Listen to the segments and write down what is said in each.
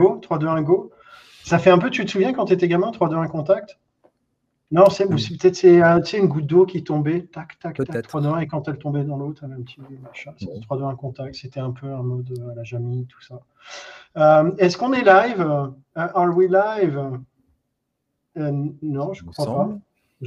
Go 3-2-1 Go Ça fait un peu, tu te souviens quand tu étais gamin, 3-2-1 contact? Non, c'est peut-être c'est euh, une goutte d'eau qui tombait, tac, tac, tac, 3-2-1, et quand elle tombait dans l'eau, tu avais un petit machin. C'était 3-2-1 contact, c'était un peu un mode à la Jamie, tout ça. Euh, est-ce qu'on est live? Are we live? Non, je ne crois pas.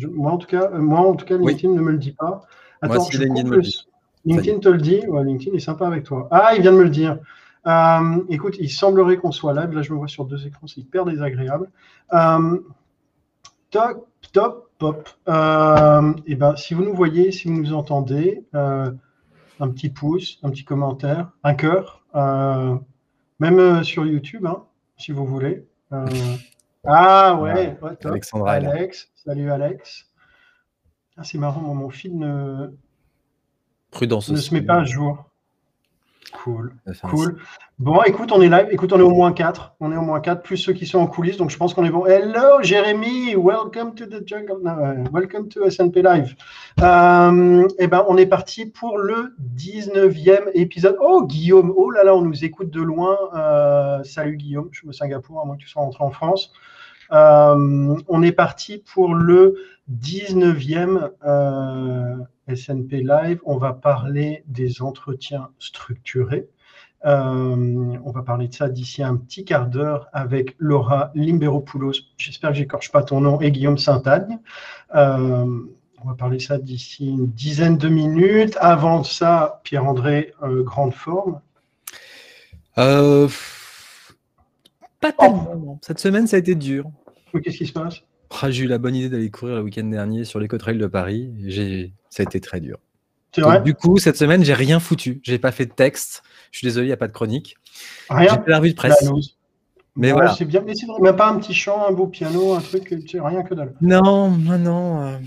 moi, en tout cas, moi, en tout cas LinkedIn ne me le dit pas. Attends, je LinkedIn, me le dit. LinkedIn te le dit ouais, LinkedIn est sympa avec toi. Ah, il vient de me le dire. Euh, écoute, il semblerait qu'on soit live. Là, je me vois sur deux écrans, c'est hyper désagréable. Euh, top, top, pop. Euh, et ben, si vous nous voyez, si vous nous entendez, un petit pouce, un petit commentaire, un cœur, même sur YouTube, hein, si vous voulez. ah ouais, top. Alex, salut Alex. Ah, c'est marrant, mon fil ne, Prudence ne se met pas à jour. Cool. Cool. Bon, écoute, on est live. Écoute, on est au moins 4. On est au moins 4, plus ceux qui sont en coulisses. Donc, je pense qu'on est bon. Hello, Jérémy. Welcome to the jungle. welcome to SNP Live. Euh, eh ben, on est parti pour le 19e épisode. Oh, Guillaume. Oh là là, on nous écoute de loin. Euh, salut, Guillaume. Je suis au Singapour, à moins que tu sois rentré en France. Euh, on est parti pour le 19e euh, SNP Live. On va parler des entretiens structurés. Euh, on va parler de ça d'ici un petit quart d'heure avec Laura Limberopoulos. J'espère que j'écorche pas ton nom et Guillaume Saint-Agne. on va parler de ça d'ici une dizaine de minutes. Avant ça, Pierre-André, grande forme. Pas tellement. Cette semaine, ça a été dur. Qu'est-ce qui se passe? Ah, J'ai eu la bonne idée d'aller courir le week-end dernier sur l'éco-trail de Paris. Ça a été très dur. du coup, cette semaine, j'ai rien foutu. J'ai pas fait de texte. Je suis désolé, il n'y a pas de chronique. Rien? J'ai pas la revue de presse. Mais voilà. C'est bien. Mais c'est même pas un petit chant, un beau piano, un truc, rien que dalle. Non, non, non. Euh,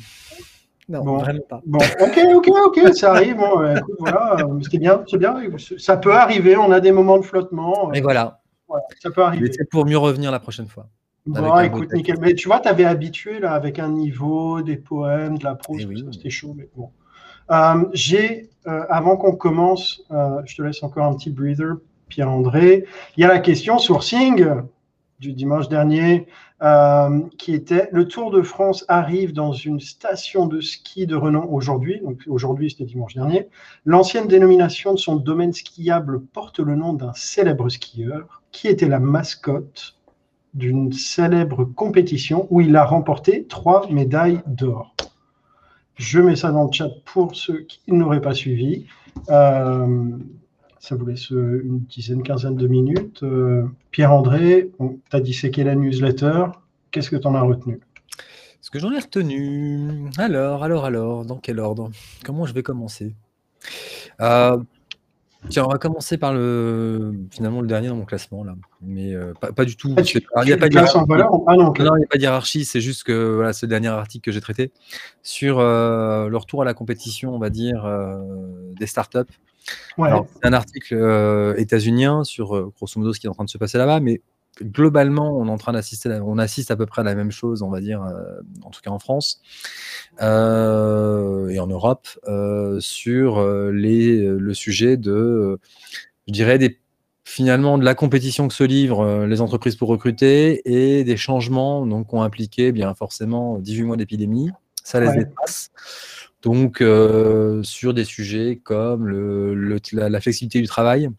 non, bon. vraiment pas. Bon, ok, ok, ok, ça arrive. Bon, écoute, voilà, c'est bien, c'est bien. Ça peut arriver. On a des moments de flottement. Et voilà. Ça peut arriver. C'est pour mieux revenir la prochaine fois. Bon, écoute, nickel. Mais tu vois, tu avais habitué là, avec un niveau, des poèmes, de la prose, eh c'était chaud. Mais bon. Euh, j'ai, euh, avant qu'on commence, euh, je te laisse encore un petit breather, Pierre-André. Il y a la question sourcing du dimanche dernier, qui était le Tour de France arrive dans une station de ski de renom aujourd'hui. Donc aujourd'hui, c'était dimanche dernier. L'ancienne dénomination de son domaine skiable porte le nom d'un célèbre skieur qui était la mascotte d'une célèbre compétition où il a remporté trois médailles d'or. Je mets ça dans le chat pour ceux qui n'auraient pas suivi. Euh, ça vous laisse une dizaine, quinzaine de minutes. Euh, Pierre-André, tu as disséqué la newsletter? Qu'est-ce que tu en as retenu? Ce que j'en ai retenu. Alors, alors, alors, dans quel ordre? Comment je vais commencer? Euh, Tiens, on va commencer par le finalement le dernier dans mon classement là, mais euh, pas, du tout. Ah, il n'y a pas de hiérarchie. Ah, n'y a pas de hiérarchie. C'est juste que voilà, c'est le dernier article que j'ai traité sur euh, le retour à la compétition, on va dire, euh, des startups. Ouais. C'est un article états-unien sur grosso modo ce qui est en train de se passer là-bas, mais globalement, on est en train d'assister, on assiste à peu près à la même chose, on va dire, euh, en tout cas en France euh, et en Europe, euh, sur les, le sujet de, je dirais, des, finalement de la compétition que se livrent les entreprises pour recruter et des changements donc, qui ont impliqué bien forcément 18 mois d'épidémie. Ça les dépasse. Donc, sur des sujets comme le, la, flexibilité du travail,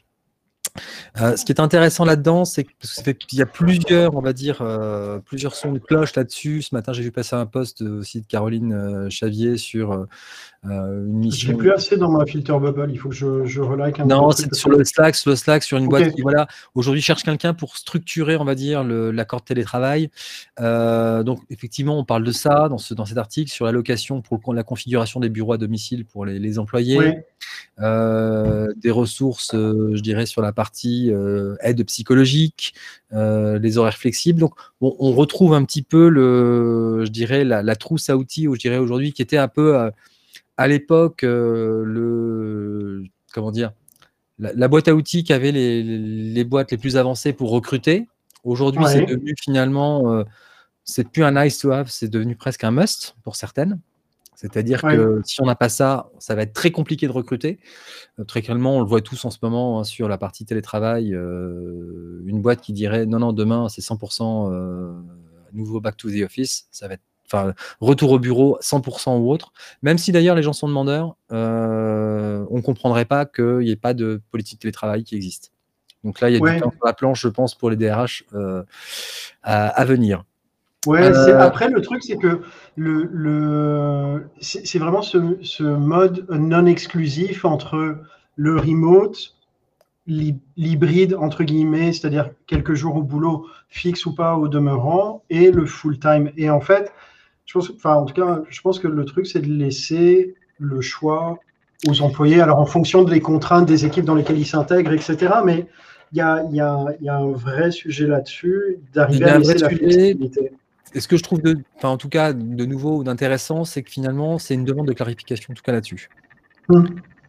euh, ce qui est intéressant là-dedans, c'est qu'il y a plusieurs, on va dire, euh, plusieurs sons de cloche là-dessus. Ce matin, j'ai vu passer un post aussi de Caroline euh, Chavier sur une mission. J'ai plus assez dans ma filter bubble. Il faut que je, je relike un Non, c'est sur le Slack, sur le Slack, sur une boîte qui, voilà, aujourd'hui cherche quelqu'un pour structurer, on va dire, l'accord de télétravail. donc, effectivement, on parle de ça dans, ce, dans cet article sur l'allocation pour la configuration des bureaux à domicile pour les, les employés, des ressources, je dirais, sur la partie euh, aide psychologique, euh, les horaires flexibles. Donc, on retrouve un petit peu le, je dirais, la, trousse à outils, je dirais aujourd'hui, qui était un peu euh, à l'époque le, comment dire, la, boîte à outils qu'avaient les, les, boîtes les plus avancées pour recruter. Aujourd'hui, c'est devenu finalement, c'est plus un nice to have, c'est devenu presque un must pour certaines. C'est-à-dire que si on n'a pas ça, ça va être très compliqué de recruter. Euh, très clairement, on le voit tous en ce moment hein, sur la partie télétravail. Euh, une boîte qui dirait non, non, demain c'est 100% euh, nouveau back to the office, ça va être enfin retour au bureau 100% ou autre. Même si d'ailleurs les gens sont demandeurs, on ne comprendrait pas qu'il n'y ait pas de politique télétravail qui existe. Donc là, il y a du temps sur la planche, je pense, pour les DRH à venir. Ouais, euh, après le truc c'est que le, le c'est vraiment ce, ce mode non exclusif entre le remote, l'hybride entre guillemets, c'est-à-dire quelques jours au boulot, fixe ou pas au demeurant, et le full time. Et en fait, je pense, enfin en tout cas, je pense que le truc c'est de laisser le choix aux employés, alors en fonction des contraintes des équipes dans lesquelles ils s'intègrent, etc. Mais il y a, y, a, y a, un vrai sujet là-dessus, d'arriver à laisser la flexibilité. Et ce que je trouve, de, enfin, en tout cas, de nouveau ou d'intéressant, c'est que finalement, c'est une demande de clarification, en tout cas là-dessus. Mmh.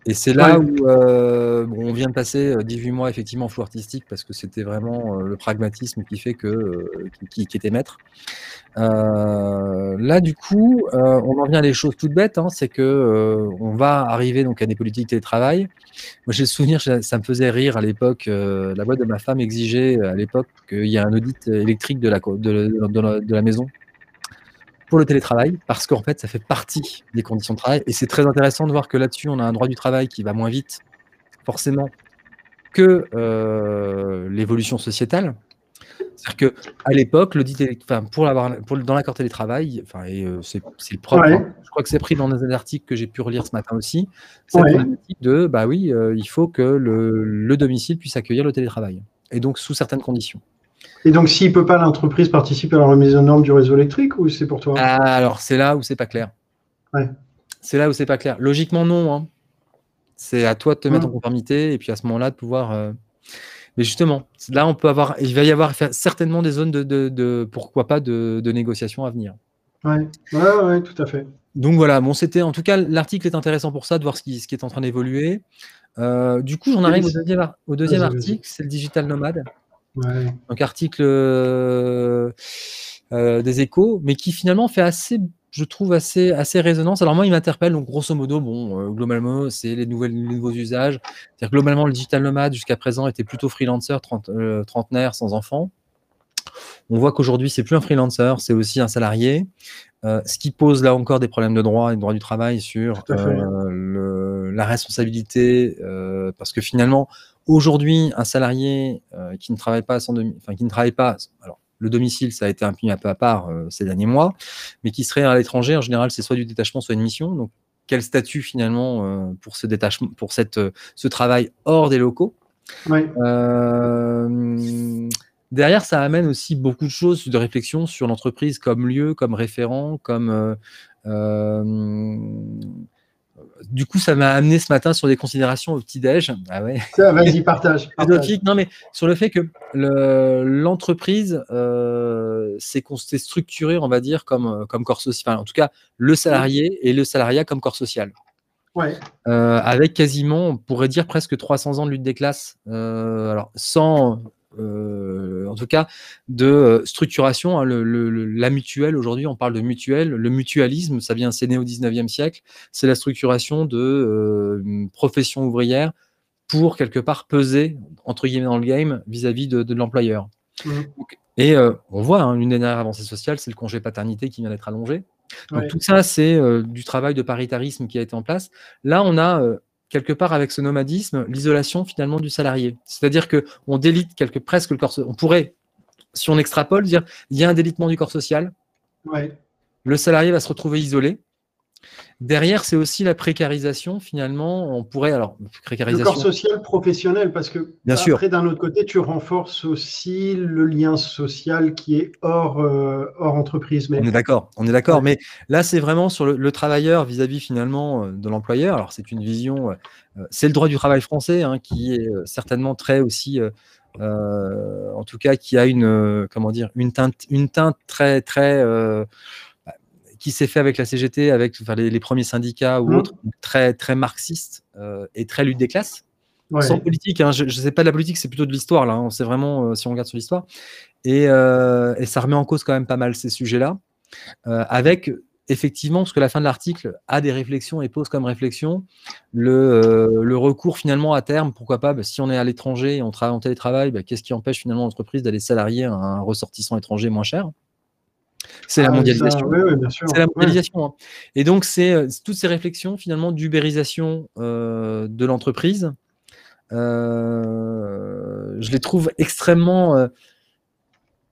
Et c'est là où euh, on vient de passer 18 euh, mois effectivement en flou artistique parce que c'était vraiment euh, le pragmatisme qui fait que qui, était maître. là, du coup, on en vient à des choses toutes bêtes. Hein, c'est que on va arriver donc à des politiques télétravail. Moi, j'ai le souvenir, ça me faisait rire à l'époque. la boîte de ma femme exigeait à l'époque qu'il y ait un audit électrique de la, de la maison pour le télétravail, parce qu'en fait, ça fait partie des conditions de travail. Et c'est très intéressant de voir que là-dessus, on a un droit du travail qui va moins vite, forcément, que euh, l'évolution sociétale. C'est-à-dire qu'à l'époque, enfin, pour l'avoir, pour, dans l'accord télétravail, enfin, et euh, c'est, le propre. Hein. je crois que c'est pris dans un article que j'ai pu relire ce matin aussi. C'est ouais. de, bah oui, euh, il faut que le, le domicile puisse accueillir le télétravail, et donc sous certaines conditions. Et donc, s'il ne peut pas, l'entreprise participer à la remise en norme du réseau électrique ou c'est pour toi? Ah, Alors, c'est là où c'est pas clair. Ouais. C'est là où c'est pas clair. Logiquement, non. Hein. C'est à toi de te mettre en conformité et puis à ce moment-là de pouvoir. Euh, mais justement, là, on peut avoir. Il va y avoir certainement des zones de, de, pourquoi pas, de, de, négociation à venir. Ouais. ouais, ouais, tout à fait. Donc voilà, bon, c'était en tout cas l'article est intéressant pour ça, de voir ce qui, ce qui est en train d'évoluer. Euh, du coup, j'en arrive au deuxième, au deuxième article, c'est le digital nomade. Donc article euh, euh, des échos, mais qui finalement fait assez, je trouve, assez, assez résonance. Alors moi, il m'interpelle, donc grosso modo, bon, euh, globalement, c'est les, nouvelles, nouveaux usages. C'est-à-dire globalement, le digital nomade, jusqu'à présent, était plutôt freelancer, trentenaire, sans enfant. On voit qu'aujourd'hui, c'est plus un freelancer, c'est aussi un salarié. ce qui pose là encore des problèmes de droit et de droit du travail sur le, la responsabilité, parce que finalement, Aujourd'hui, un salarié euh, qui ne travaille pas sans enfin qui ne travaille pas, alors le domicile, ça a été un peu à part euh, ces derniers mois, mais qui serait à l'étranger, en général, c'est soit du détachement, soit une mission. Donc, quel statut finalement euh, pour ce détachement, pour cette, ce travail hors des locaux? Derrière, ça amène aussi beaucoup de choses de réflexion sur l'entreprise comme lieu, comme référent, comme du coup, ça m'a amené ce matin sur des considérations au petit-déj. Ah ouais. Vas-y, partage. Non, mais sur le fait que l'entreprise euh, s'est structurée, on va dire, comme, comme corps social. en tout cas, le salarié et le salariat comme corps social. Ouais. Euh, avec quasiment, on pourrait dire presque 300 ans de lutte des classes. Euh, alors, sans euh, en tout cas, de euh, structuration. Hein, la mutuelle, aujourd'hui, on parle de mutuelle. Le mutualisme, ça vient, c'est né au 19e siècle. C'est la structuration de euh, profession ouvrière pour quelque part peser, entre guillemets, dans le game vis-à-vis de, l'employeur. Mmh. Et on voit hein, une des dernières avancées sociales, c'est le congé paternité qui vient d'être allongé. Donc tout ça, c'est du travail de paritarisme qui a été en place. Là, on a quelque part avec ce nomadisme, l'isolation finalement du salarié. C'est-à-dire que on délite quelque, presque le corps. On pourrait, si on extrapole, dire il y a un délitement du corps social. Le salarié va se retrouver isolé. Derrière, c'est aussi la précarisation, finalement. On pourrait, alors, précarisation. Le corps social professionnel, parce que Bien après, d'un autre côté, tu renforces aussi le lien social qui est hors, euh, hors entreprise. Mais... On est d'accord, on est d'accord. Mais là, c'est vraiment sur le, travailleur vis-à-vis, finalement, euh, de l'employeur. Alors, c'est une vision, euh, c'est le droit du travail français, hein, qui est certainement très aussi. en tout cas, qui a une, comment dire, une teinte, une teinte très, très qui s'est fait avec la CGT, avec les, premiers syndicats ou mmh. autres, très, très marxiste euh, et très lutte des classes. Sans politique, hein, je ne sais pas de la politique, c'est plutôt de l'histoire, là. Hein, c'est vraiment, euh, si on regarde sur l'histoire. Et, euh, et, ça remet en cause quand même pas mal ces sujets-là. avec effectivement, parce que la fin de l'article a des réflexions et pose comme réflexion le, recours finalement à terme, pourquoi pas, bah, si on est à l'étranger et on travaille en télétravail, bah, qu'est-ce qui empêche finalement l'entreprise d'aller salarier un ressortissant étranger moins cher? C'est la ah, mondialisation. c'est la mondialisation. Hein. Et donc, c'est toutes ces réflexions finalement d'ubérisation de l'entreprise. je les trouve extrêmement,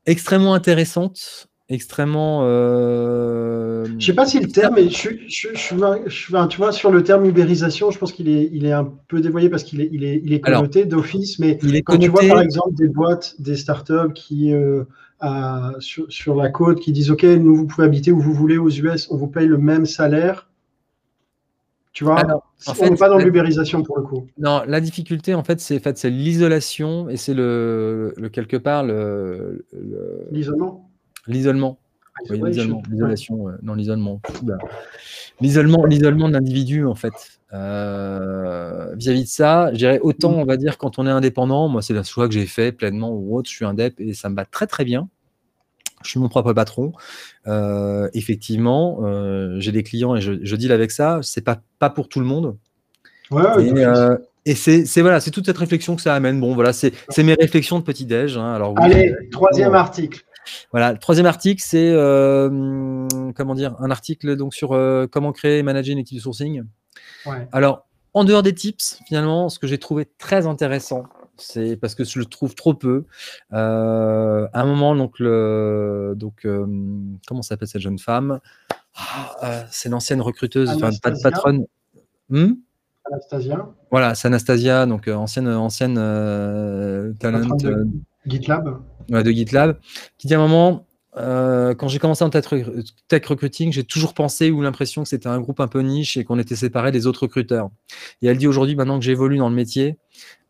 extrêmement intéressantes extrêmement. Euh... Je sais pas si le terme, je, je, je, tu vois, sur le terme ubérisation, je pense qu'il est, il est un peu dévoyé parce qu'il est, il est, il est connoté d'office, mais quand tu vois par exemple des boîtes, des startups qui euh, sur, sur, la côte qui disent OK, nous vous pouvez habiter où vous voulez aux US, on vous paye le même salaire. Tu vois, on n'est pas dans l'ubérisation pour le coup. Non, la difficulté en fait, c'est fait, l'isolation et c'est le, le, quelque part le l'isolement. L'isolement. Ah, l'isolement, l'isolation, non, l'isolement. L'isolement, l'isolement de l'individu, en fait. Euh, vis-à-vis de ça, j'irais autant, on va dire, quand on est indépendant, moi, c'est la choix que j'ai fait pleinement ou autre, je suis indep et ça me va très, très bien. Je suis mon propre patron. Euh, effectivement, euh, j'ai des clients et je, je deal avec ça. C'est pas, pas pour tout le monde. Ouais, et, c'est voilà, c'est toute cette réflexion que ça amène. Bon, voilà, c'est mes réflexions de petit déj. Hein. Alors, Allez, troisième article. Voilà, le troisième article, c'est euh, comment dire, un article donc sur euh, comment créer et manager une équipe de sourcing. Alors, en dehors des tips, finalement, ce que j'ai trouvé très intéressant, c'est parce que je le trouve trop peu. Euh, à un moment, donc, le, donc comment s'appelle cette jeune femme? Ah, C'est l'ancienne recruteuse, enfin, pas de patronne. Hmm? Anastasia. Voilà, c'est Anastasia, donc ancienne, ancienne talent. GitLab de GitLab, qui dit à un moment, euh, quand j'ai commencé en tech, recruiting, j'ai toujours pensé ou l'impression que c'était un groupe un peu niche et qu'on était séparés des autres recruteurs. Et elle dit aujourd'hui, maintenant que j'évolue dans le métier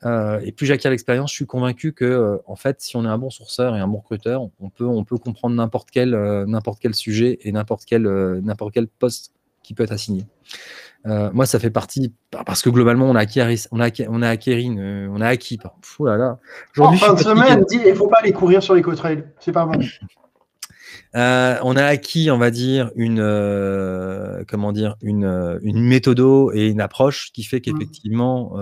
euh, et plus j'acquiers l'expérience, je suis convaincu que, euh, en fait, si on est un bon sourceur et un bon recruteur, on peut, on peut comprendre n'importe quel, n'importe quel sujet et n'importe quel, n'importe quel poste qui peut être assigné. Euh, moi, ça fait partie parce que globalement, on a acquis, on a, on a acquis, on a acquis. là là. En fin de semaine, il ne faut pas aller courir sur les trails, c'est pas bon. Euh, on a acquis, on va dire, une, euh, comment dire, une, une méthodo et une approche qui fait qu'effectivement,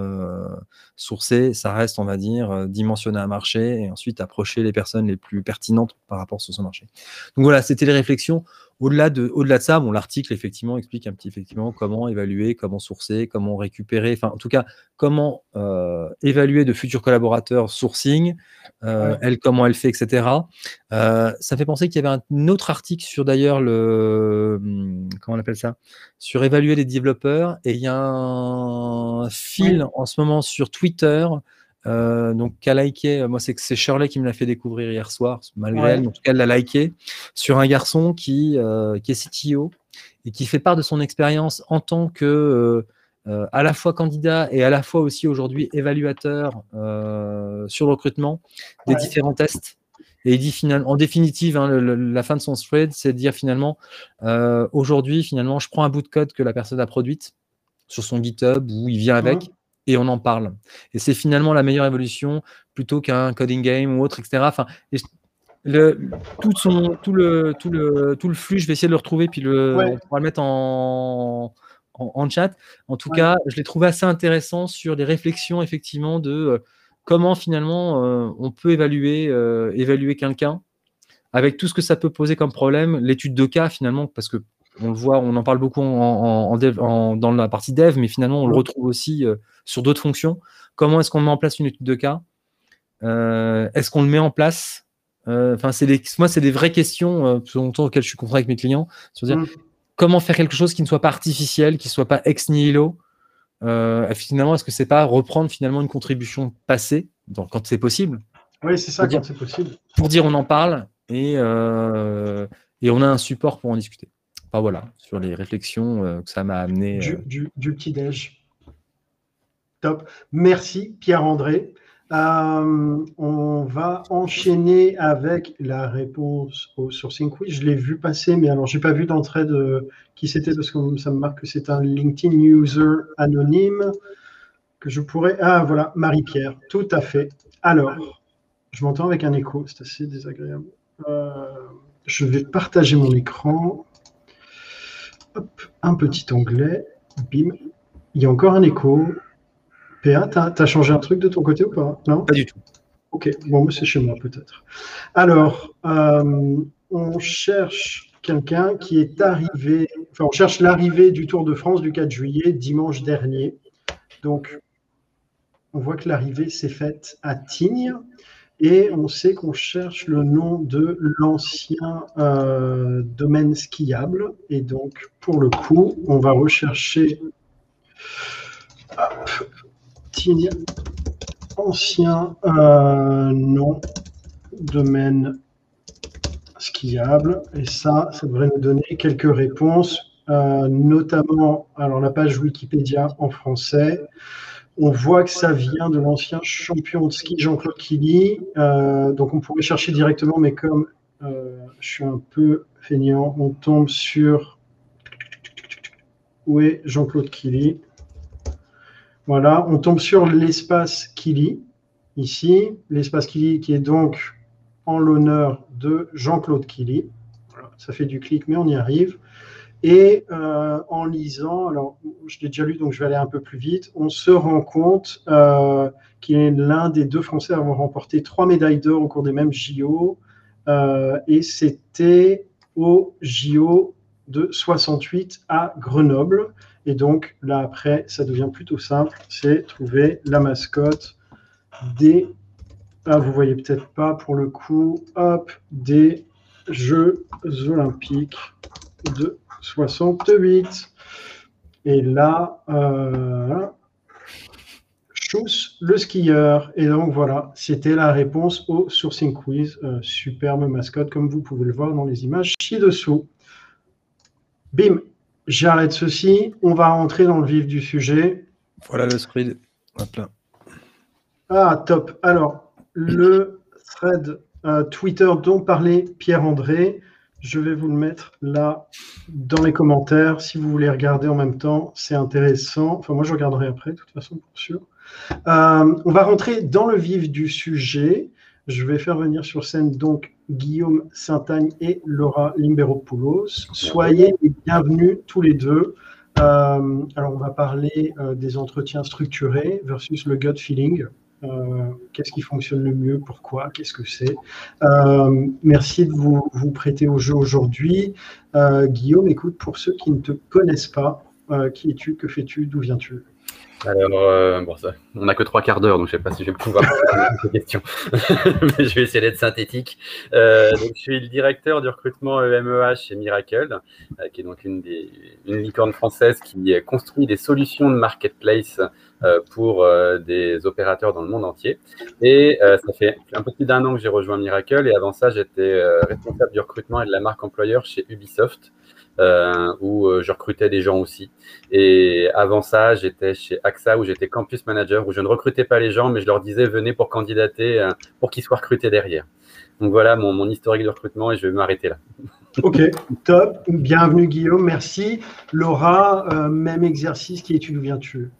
sourcer, ça reste, on va dire, dimensionner un marché et ensuite approcher les personnes les plus pertinentes par rapport sur ce marché. Donc voilà, c'était les réflexions. Au-delà de, au-delà de ça, bon, l'article effectivement explique un petit effectivement comment évaluer, comment sourcer, comment récupérer, enfin en tout cas comment euh, évaluer de futurs collaborateurs sourcing, euh, elle comment elle fait, etc. Euh, ça fait penser qu'il y avait un autre article sur d'ailleurs le hum, comment on appelle ça, sur évaluer les développeurs et il y a un fil en ce moment sur Twitter euh, donc, qu'a liké, moi, c'est que c'est Shirley qui me l'a fait découvrir hier soir, malgré elle, en tout cas, elle l'a liké, sur un garçon qui, euh, qui est CTO et qui fait part de son expérience en tant que euh, à la fois candidat et à la fois aussi aujourd'hui évaluateur sur le recrutement des différents tests. Et il dit finalement, en définitive, hein, la fin de son thread, c'est de dire finalement, aujourd'hui, finalement, je prends un bout de code que la personne a produite sur son GitHub où il vient avec et on en parle. Et c'est finalement la meilleure évolution plutôt qu'un coding game ou autre, etc. Enfin, le, tout, son, tout, le, tout, le, tout le flux, je vais essayer de le retrouver, puis le, on pourra le mettre en, en, chat. En tout cas, je l'ai trouvé assez intéressant sur les réflexions, effectivement, de euh, comment finalement euh, on peut évaluer, euh, évaluer quelqu'un avec tout ce que ça peut poser comme problème, l'étude de cas finalement, parce que on le voit, on en parle beaucoup en, dans la partie dev, mais finalement, on le retrouve aussi euh, sur d'autres fonctions. Comment est-ce qu'on met en place une étude de cas? Euh, Est-ce qu'on le met en place? Euh, Enfin, c'est moi, c'est des vraies questions longtemps auxquelles je suis confronté avec mes clients. Sur mm. comment faire quelque chose qui ne soit pas artificiel, qui ne soit pas ex nihilo? finalement, est-ce que c'est pas reprendre finalement une contribution passée, quand c'est possible? Oui, c'est ça, quand c'est possible. Pour dire on en parle et, et on a un support pour en discuter voilà, sur les réflexions euh, que ça m'a amené. Du, euh. petit-déj. Top. Merci, Pierre-André. Euh, on va enchaîner avec la réponse au sourcing quiz. Je l'ai vu passer, mais alors j'ai pas vu d'entrée de qui c'était parce que ça me marque que c'est un LinkedIn user anonyme que je pourrais. Ah voilà, Marie-Pierre, tout à fait. Alors, je m'entends avec un écho, c'est assez désagréable. je vais partager mon écran. Un petit onglet. Bim. Il y a encore un écho. PA, tu as, changé un truc de ton côté ou pas? Non? Pas du tout. Ok, bon, c'est chez moi peut-être. Alors, euh, on cherche quelqu'un qui est arrivé, enfin, on cherche l'arrivée du Tour de France du 4 juillet, dimanche dernier. Donc, on voit que l'arrivée s'est faite à Tignes. Et on sait qu'on cherche le nom de l'ancien euh, domaine skiable. Et donc, pour le coup, on va rechercher ancien euh, nom domaine skiable. Et ça, ça devrait nous donner quelques réponses, euh, notamment, alors la page Wikipédia en français. On voit que ça vient de l'ancien champion de ski Jean-Claude Killy. Euh, donc on pourrait chercher directement, mais comme euh, je suis un peu feignant, on tombe sur où est Jean-Claude Killy. Voilà, on tombe sur l'espace Killy, ici. L'espace Killy qui est donc en l'honneur de Jean-Claude Killy. ça fait du clic, mais on y arrive. Et euh, en lisant, alors je l'ai déjà lu, donc je vais aller un peu plus vite, on se rend compte euh, qu'il est l'un des deux Français à avoir remporté trois médailles d'or au cours des mêmes JO. Euh, et c'était au JO de 68 à Grenoble. Et donc là, après, ça devient plutôt simple, c'est trouver la mascotte des... Ah, vous voyez peut-être pas pour le coup, hop, des Jeux olympiques de 68. Et là, euh, le skieur. Et donc voilà, c'était la réponse au sourcing quiz. Euh, superbe mascotte, comme vous pouvez le voir dans les images ci-dessous. Bim, j'arrête ceci. On va rentrer dans le vif du sujet. Voilà le thread. Ah, top. Alors, le thread euh, Twitter dont parlait Pierre-André. Je vais vous le mettre là dans les commentaires. Si vous voulez regarder en même temps, c'est intéressant. Enfin, moi, je regarderai après, de toute façon, pour sûr. Euh, on va rentrer dans le vif du sujet. Je vais faire venir sur scène donc Guillaume Saint-Agne et Laura Limberopoulos. Soyez les bienvenus tous les deux. Euh, alors, on va parler euh, des entretiens structurés versus le gut feeling. Euh, qu'est-ce qui fonctionne le mieux, pourquoi, qu'est-ce que c'est? Euh, merci de vous, prêter au jeu aujourd'hui. Euh, Guillaume, écoute, pour ceux qui ne te connaissent pas, qui es-tu, que fais-tu, d'où viens-tu? Alors, bon, ça, on n'a que trois quarts d'heure, donc je ne sais pas si je vais pouvoir répondre à ces questions. Mais je vais essayer d'être synthétique. donc, je suis le directeur du recrutement EMEH chez Miracle, qui est donc une, des, une licorne française qui construit des solutions de marketplace pour euh, des opérateurs dans le monde entier. Et euh, ça fait un peu plus d'un an que j'ai rejoint Miracle. Et avant ça, j'étais responsable du recrutement et de la marque employeur chez Ubisoft. où je recrutais des gens aussi. Et avant ça, j'étais chez AXA où j'étais campus manager, où je ne recrutais pas les gens, mais je leur disais venez pour candidater, pour qu'ils soient recrutés derrière. Donc voilà mon, historique de recrutement et je vais m'arrêter là. Ok, top. Bienvenue Guillaume, merci. Laura, même exercice, qui est-tu, d'où viens-tu?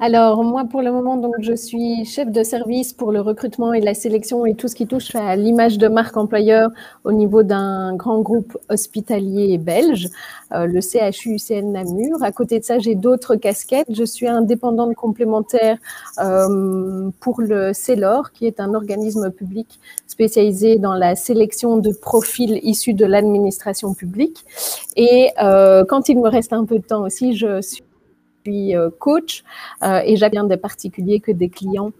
Alors, moi, pour le moment, donc, je suis chef de service pour le recrutement et la sélection et tout ce qui touche à l'image de marque employeur au niveau d'un grand groupe hospitalier belge, euh, le CHU-UCN Namur. À côté de ça, j'ai d'autres casquettes. Je suis indépendante complémentaire euh, pour le CELOR, qui est un organisme public spécialisé dans la sélection de profils issus de l'administration publique. Et euh, quand il me reste un peu de temps aussi, je suis suis euh, coach euh, et j'ai bien des particuliers que des clients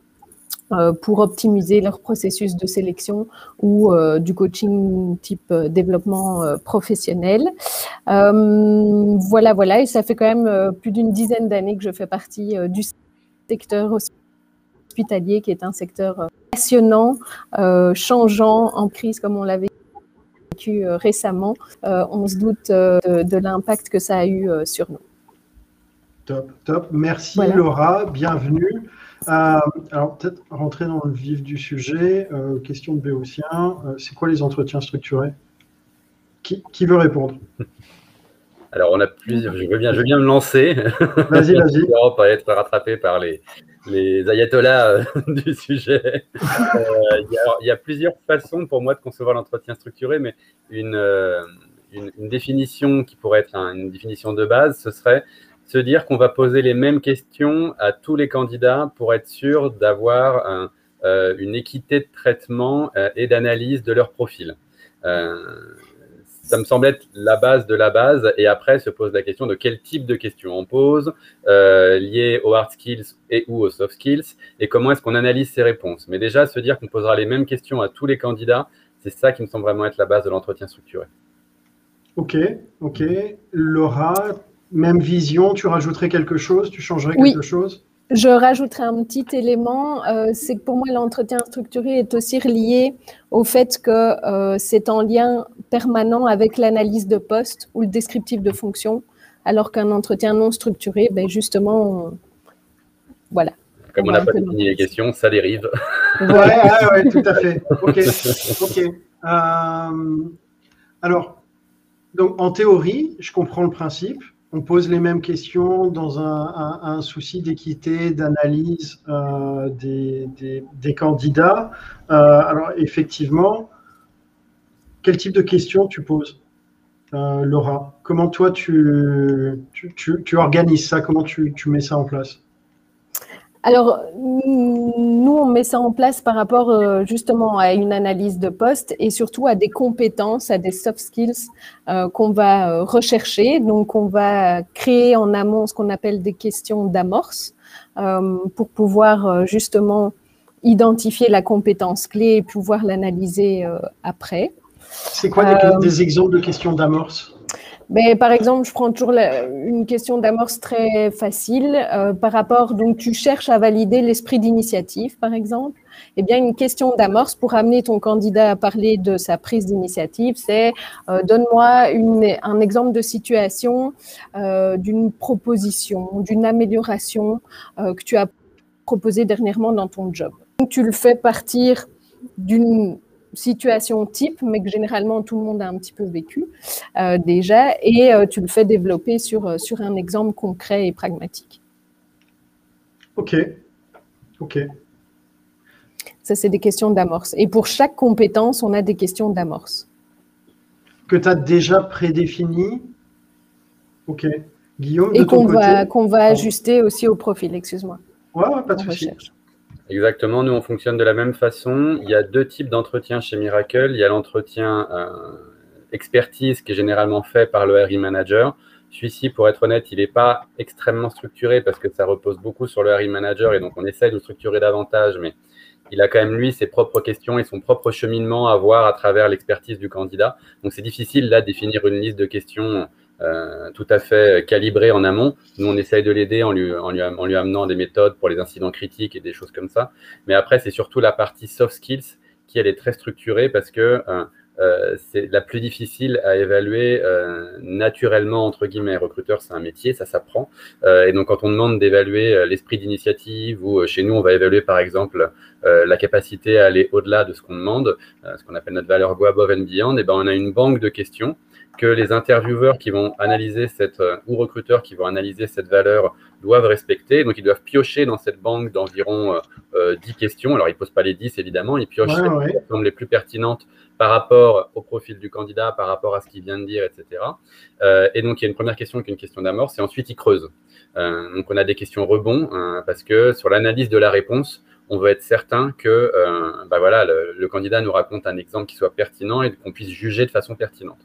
euh, pour optimiser leur processus de sélection ou du coaching type développement professionnel. voilà, voilà, et ça fait quand même plus d'une dizaine d'années que je fais partie du secteur hospitalier, qui est un secteur passionnant, changeant, en crise comme on l'avait vécu récemment. on se doute de l'impact que ça a eu sur nous. Top, top. Merci Laura, bienvenue. Euh, alors peut-être rentrer dans le vif du sujet. Euh, question de Béotien. Euh, c'est quoi les entretiens structurés? Qui, veut répondre? Alors on a plusieurs. Je veux bien, je veux bien me lancer. Vas-y, vas-y. pas être rattrapé par les, les ayatollahs du sujet. Il y, a plusieurs façons pour moi de concevoir l'entretien structuré, mais une une, définition qui pourrait être une définition de base, ce serait se dire qu'on va poser les mêmes questions à tous les candidats pour être sûr d'avoir euh, une équité de traitement euh, et d'analyse de leur profil. Euh, ça me semble être la base de la base. Et après, se pose la question de quel type de questions on pose, liées aux hard skills et ou aux soft skills, et comment est-ce qu'on analyse ces réponses. Mais déjà, se dire qu'on posera les mêmes questions à tous les candidats, c'est ça qui me semble vraiment être la base de l'entretien structuré. Ok, ok. Laura, même vision, tu rajouterais quelque chose, tu changerais quelque chose? Je rajouterai un petit élément, euh, c'est que pour moi l'entretien structuré est aussi lié au fait que euh, c'est en lien permanent avec l'analyse de poste ou le descriptif de fonction, alors qu'un entretien non structuré, ben justement, voilà. Comme on n'a pas défini les questions, ça dérive. Ouais, ouais, ouais, tout à fait. Ok, ok. Euh, alors, donc en théorie, je comprends le principe on pose les mêmes questions dans un, souci d'équité, d'analyse euh, des, candidats. Euh, alors effectivement, quel type de questions tu poses, euh, Laura? Comment toi tu, tu, organises ça? Comment tu mets ça en place? Alors, nous, on met ça en place par rapport euh, justement à une analyse de poste et surtout à des compétences, à des soft skills euh, qu'on va euh, rechercher. Donc, on va créer en amont ce qu'on appelle des questions d'amorce pour pouvoir justement identifier la compétence clé et pouvoir l'analyser après. C'est quoi des exemples de questions d'amorce? Mais par exemple, je prends toujours une question d'amorce très facile euh, par rapport, donc tu cherches à valider l'esprit d'initiative, par exemple. Eh bien, une question d'amorce pour amener ton candidat à parler de sa prise d'initiative, c'est euh, donne-moi un exemple de situation, euh, d'une proposition, d'une amélioration que tu as proposée dernièrement dans ton job. Donc, tu le fais partir d'une situation type, mais que généralement tout le monde a un petit peu vécu euh, déjà, et euh, tu le fais développer sur, euh, sur un exemple concret et pragmatique. Ok, ok. Ça, c'est des questions d'amorce. Et pour chaque compétence, on a des questions d'amorce. Que tu as déjà prédéfinies Ok. Guillaume, Et qu'on va, qu'on va ajuster aussi au profil, excuse-moi. Ouais, pas de souci. Exactement, nous on fonctionne de la même façon. Il y a deux types d'entretiens chez Miracle. Il y a l'entretien euh, expertise qui est généralement fait par le RI manager. Celui-ci, pour être honnête, il n'est pas extrêmement structuré parce que ça repose beaucoup sur le RI manager et donc on essaie de le structurer davantage, mais il a quand même lui ses propres questions et son propre cheminement à voir à travers l'expertise du candidat. Donc c'est difficile là de définir une liste de questions euh, tout à fait calibré en amont. Nous, on essaye de l'aider en lui, en, lui, en lui amenant des méthodes pour les incidents critiques et des choses comme ça. Mais après, c'est surtout la partie soft skills qui, elle, est très structurée parce que euh, euh, c'est la plus difficile à évaluer naturellement, entre guillemets. Recruteur, c'est un métier, ça s'apprend. et donc, quand on demande d'évaluer l'esprit d'initiative ou chez nous, on va évaluer, par exemple, la capacité à aller au-delà de ce qu'on demande, ce qu'on appelle notre valeur go above and beyond, et ben, on a une banque de questions que les intervieweurs qui vont analyser cette, euh, ou recruteurs qui vont analyser cette valeur doivent respecter. Donc, ils doivent piocher dans cette banque d'environ euh, 10 euh, questions. Alors, ils ne posent pas les 10, évidemment. Ils piochent les questions les plus pertinentes par rapport au profil du candidat, par rapport à ce qu'il vient de dire, etc. Euh, et donc, il y a une première question qui est une question d'amorce, et ensuite, ils creusent. Euh, donc, on a des questions rebonds, hein, parce que sur l'analyse de la réponse, on veut être certain que bah voilà, le, le, candidat nous raconte un exemple qui soit pertinent et qu'on puisse juger de façon pertinente.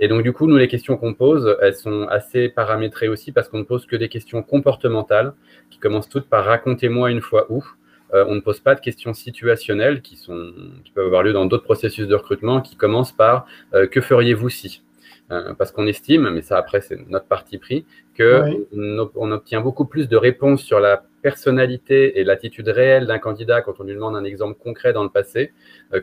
Et donc, du coup, nous, les questions qu'on pose, elles sont assez paramétrées aussi parce qu'on ne pose que des questions comportementales qui commencent toutes par racontez-moi une fois où. Euh, on ne pose pas de questions situationnelles qui, sont, qui peuvent avoir lieu dans d'autres processus de recrutement qui commencent par euh, que feriez-vous si? Euh, parce qu'on estime, mais ça après c'est notre parti pris, qu'on on obtient beaucoup plus de réponses sur la personnalité et l'attitude réelle d'un candidat quand on lui demande un exemple concret dans le passé,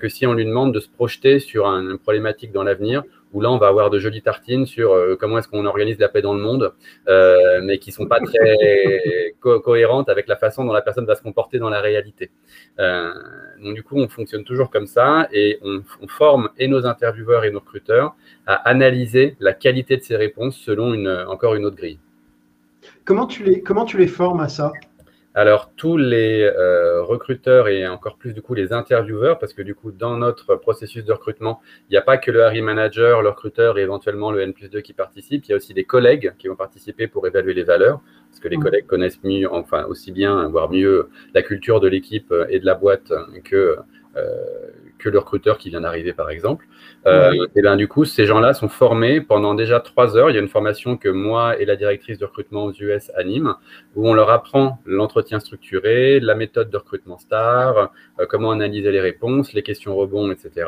que si on lui demande de se projeter sur une problématique dans l'avenir où là, on va avoir de jolies tartines sur euh, comment est-ce qu'on organise la paix dans le monde, euh, mais qui sont pas très cohérentes avec la façon dont la personne va se comporter dans la réalité. Euh, du coup, on fonctionne toujours comme ça et on, forme et nos intervieweurs et nos recruteurs à analyser la qualité de ces réponses selon une, encore une autre grille. Comment tu les, comment tu les formes à ça? Alors, tous les euh, recruteurs et encore plus du coup les intervieweurs, parce que du coup, dans notre processus de recrutement, il n'y a pas que le hiring manager, le recruteur et éventuellement le N plus 2 qui participent, il y a aussi des collègues qui vont participer pour évaluer les valeurs, parce que les collègues connaissent mieux, enfin aussi bien, voire mieux, la culture de l'équipe et de la boîte que, que le recruteur qui vient d'arriver, par exemple. Euh, et bien, du coup, ces gens-là sont formés pendant déjà trois heures. Il y a une formation que moi et la directrice de recrutement aux US animent, où on leur apprend l'entretien structuré, la méthode de recrutement star, euh, comment analyser les réponses, les questions rebonds, etc.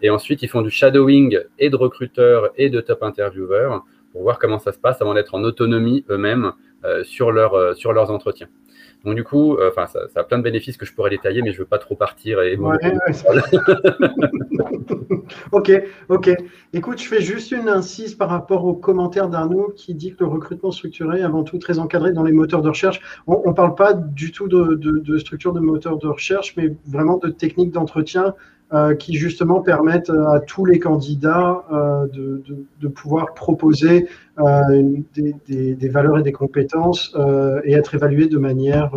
Et ensuite, ils font du shadowing et de recruteurs et de top interviewers pour voir comment ça se passe avant d'être en autonomie eux-mêmes euh, sur, leur, sur leurs entretiens. Donc du coup, euh, enfin, ça, a plein de bénéfices que je pourrais détailler, mais je veux pas trop partir. Et ok, ok. Écoute, je fais juste une incise par rapport au commentaire d'Arnaud qui dit que le recrutement structuré est avant tout très encadré dans les moteurs de recherche. On ne parle pas du tout de, de, structure de moteurs de recherche, mais vraiment de techniques d'entretien euh, qui justement permettent euh, à tous les candidats euh, de, de, pouvoir proposer des, des, valeurs et des compétences et être évalués de manière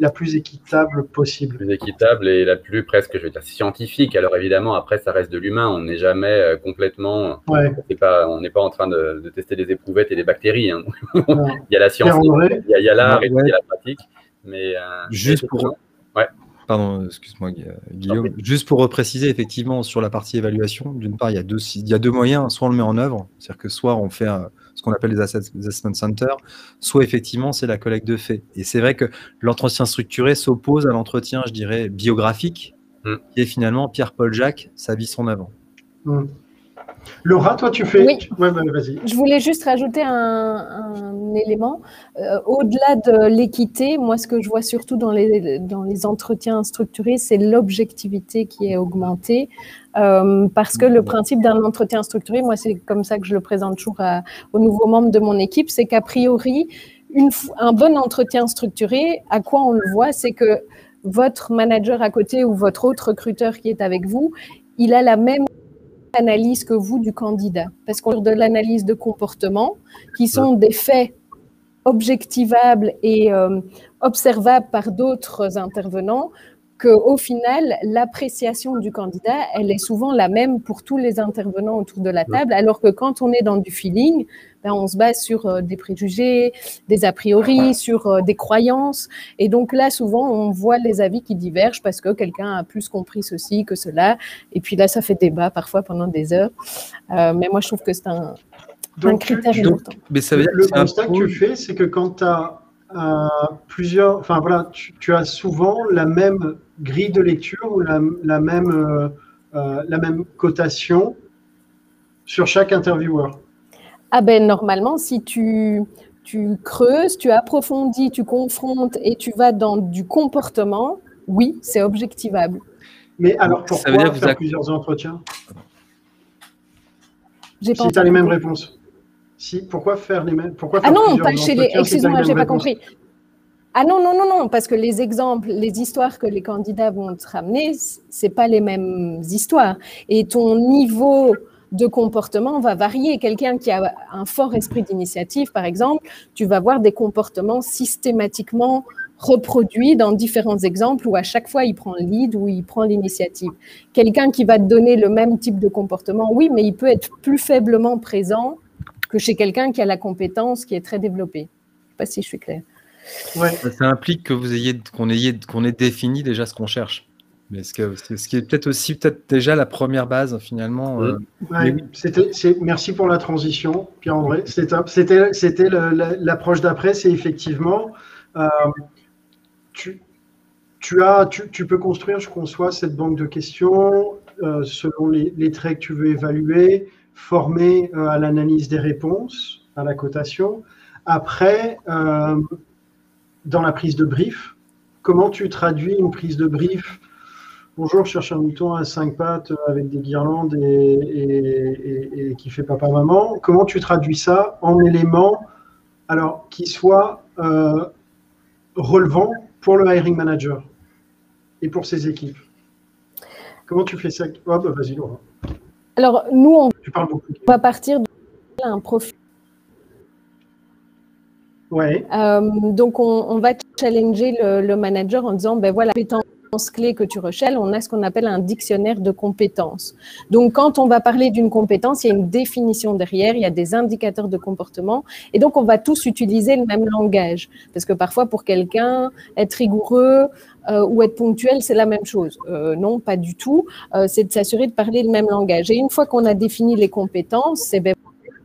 la, plus équitable possible. Plus équitable et la plus presque, je vais dire, scientifique. Alors évidemment, après, ça reste de l'humain. On n'est jamais complètement. Ouais. on n'est pas en train de, tester des éprouvettes et des bactéries. Hein. il y a la science, il y a, l'art et il y a la pratique. Mais juste pour. Ouais. Pardon, excuse-moi Guillaume. Juste pour repréciser, effectivement, sur la partie évaluation, d'une part, il y, a deux, il y a deux moyens. Soit on le met en œuvre, c'est-à-dire que soit on fait ce qu'on appelle les assessment centers, soit effectivement c'est la collecte de faits. Et c'est vrai que l'entretien structuré s'oppose à l'entretien, je dirais, biographique, mm. qui est finalement Pierre-Paul Jacques, sa vie, son avant. Mm. Laura, toi, tu fais. Oui. Je voulais juste rajouter un, élément. Euh, au-delà de l'équité, moi, ce que je vois surtout dans les, dans les entretiens structurés, c'est l'objectivité qui est augmentée. Euh, parce que le principe d'un entretien structuré, moi, c'est comme ça que je le présente toujours aux nouveaux membres de mon équipe, c'est qu'a priori, une, un bon entretien structuré, à quoi on le voit, c'est que votre manager à côté ou votre autre recruteur qui est avec vous, il a la même analyse que vous du candidat. Parce qu'on de l'analyse de comportement, qui sont des faits objectivables et euh, observables par d'autres intervenants, qu'au final, l'appréciation du candidat, elle est souvent la même pour tous les intervenants autour de la table, alors que quand on est dans du feeling, ben, on se base sur euh, des préjugés, des a priori, sur euh, des croyances. Et donc là, souvent, on voit les avis qui divergent parce que quelqu'un a plus compris ceci que cela. Et puis là, ça fait débat parfois pendant des heures. Euh, mais moi, je trouve que c'est un, critère important. mais ça veut dire le constat que tu fais, c'est que quand tu as plusieurs, enfin voilà, tu, as souvent la même grille de lecture ou la, même, la même cotation sur chaque intervieweur. Ah ben normalement, si tu, tu creuses, tu approfondis, tu confrontes et tu vas dans du comportement, oui, c'est objectivable. Mais alors pourquoi faire plusieurs entretiens Si tu as les mêmes réponses. Si, pourquoi faire les mêmes pourquoi Ah non, pas chez les. Excuse-moi, j'ai pas compris. Ah non, non, non, non, parce que les exemples, les histoires que les candidats vont te ramener, c'est pas les mêmes histoires. Et ton niveau de comportement va varier. Quelqu'un qui a un fort esprit d'initiative, par exemple, tu vas voir des comportements systématiquement reproduits dans différents exemples où à chaque fois il prend le lead ou il prend l'initiative. Quelqu'un qui va te donner le même type de comportement, oui, mais il peut être plus faiblement présent que chez quelqu'un qui a la compétence qui est très développée. Je ne sais pas si je suis claire. Ça implique que vous ayez qu'on ait, qu'on ait défini déjà ce qu'on cherche. Mais ce, qui est peut-être aussi peut-être déjà la première base finalement. Euh, merci pour la transition, Pierre-André. C'était l'approche d'après, c'est effectivement, euh, tu, as, tu, peux construire, je conçois, cette banque de questions euh, selon les, traits que tu veux évaluer, former à l'analyse des réponses, à la cotation. Après, dans la prise de brief, comment tu traduis une prise de brief? Bonjour, je cherche un mouton à cinq pattes avec des guirlandes et, qui fait papa-maman. Comment tu traduis ça en éléments alors, qui soient euh, relevants pour le hiring manager et pour ses équipes? Comment tu fais ça? Oh, bah, Vas-y, Laura. Alors, nous, on, va partir d'un profil. Ouais. donc, on, va challenger le, manager en disant, ben voilà, clés que tu recherches, on a ce qu'on appelle un dictionnaire de compétences. Donc, quand on va parler d'une compétence, il y a une définition derrière, il y a des indicateurs de comportement, et donc on va tous utiliser le même langage. Parce que parfois, pour quelqu'un, être rigoureux euh, ou être ponctuel, c'est la même chose. Euh, non, pas du tout. Euh, c'est de s'assurer de parler le même langage. Et une fois qu'on a défini les compétences, c'est ben,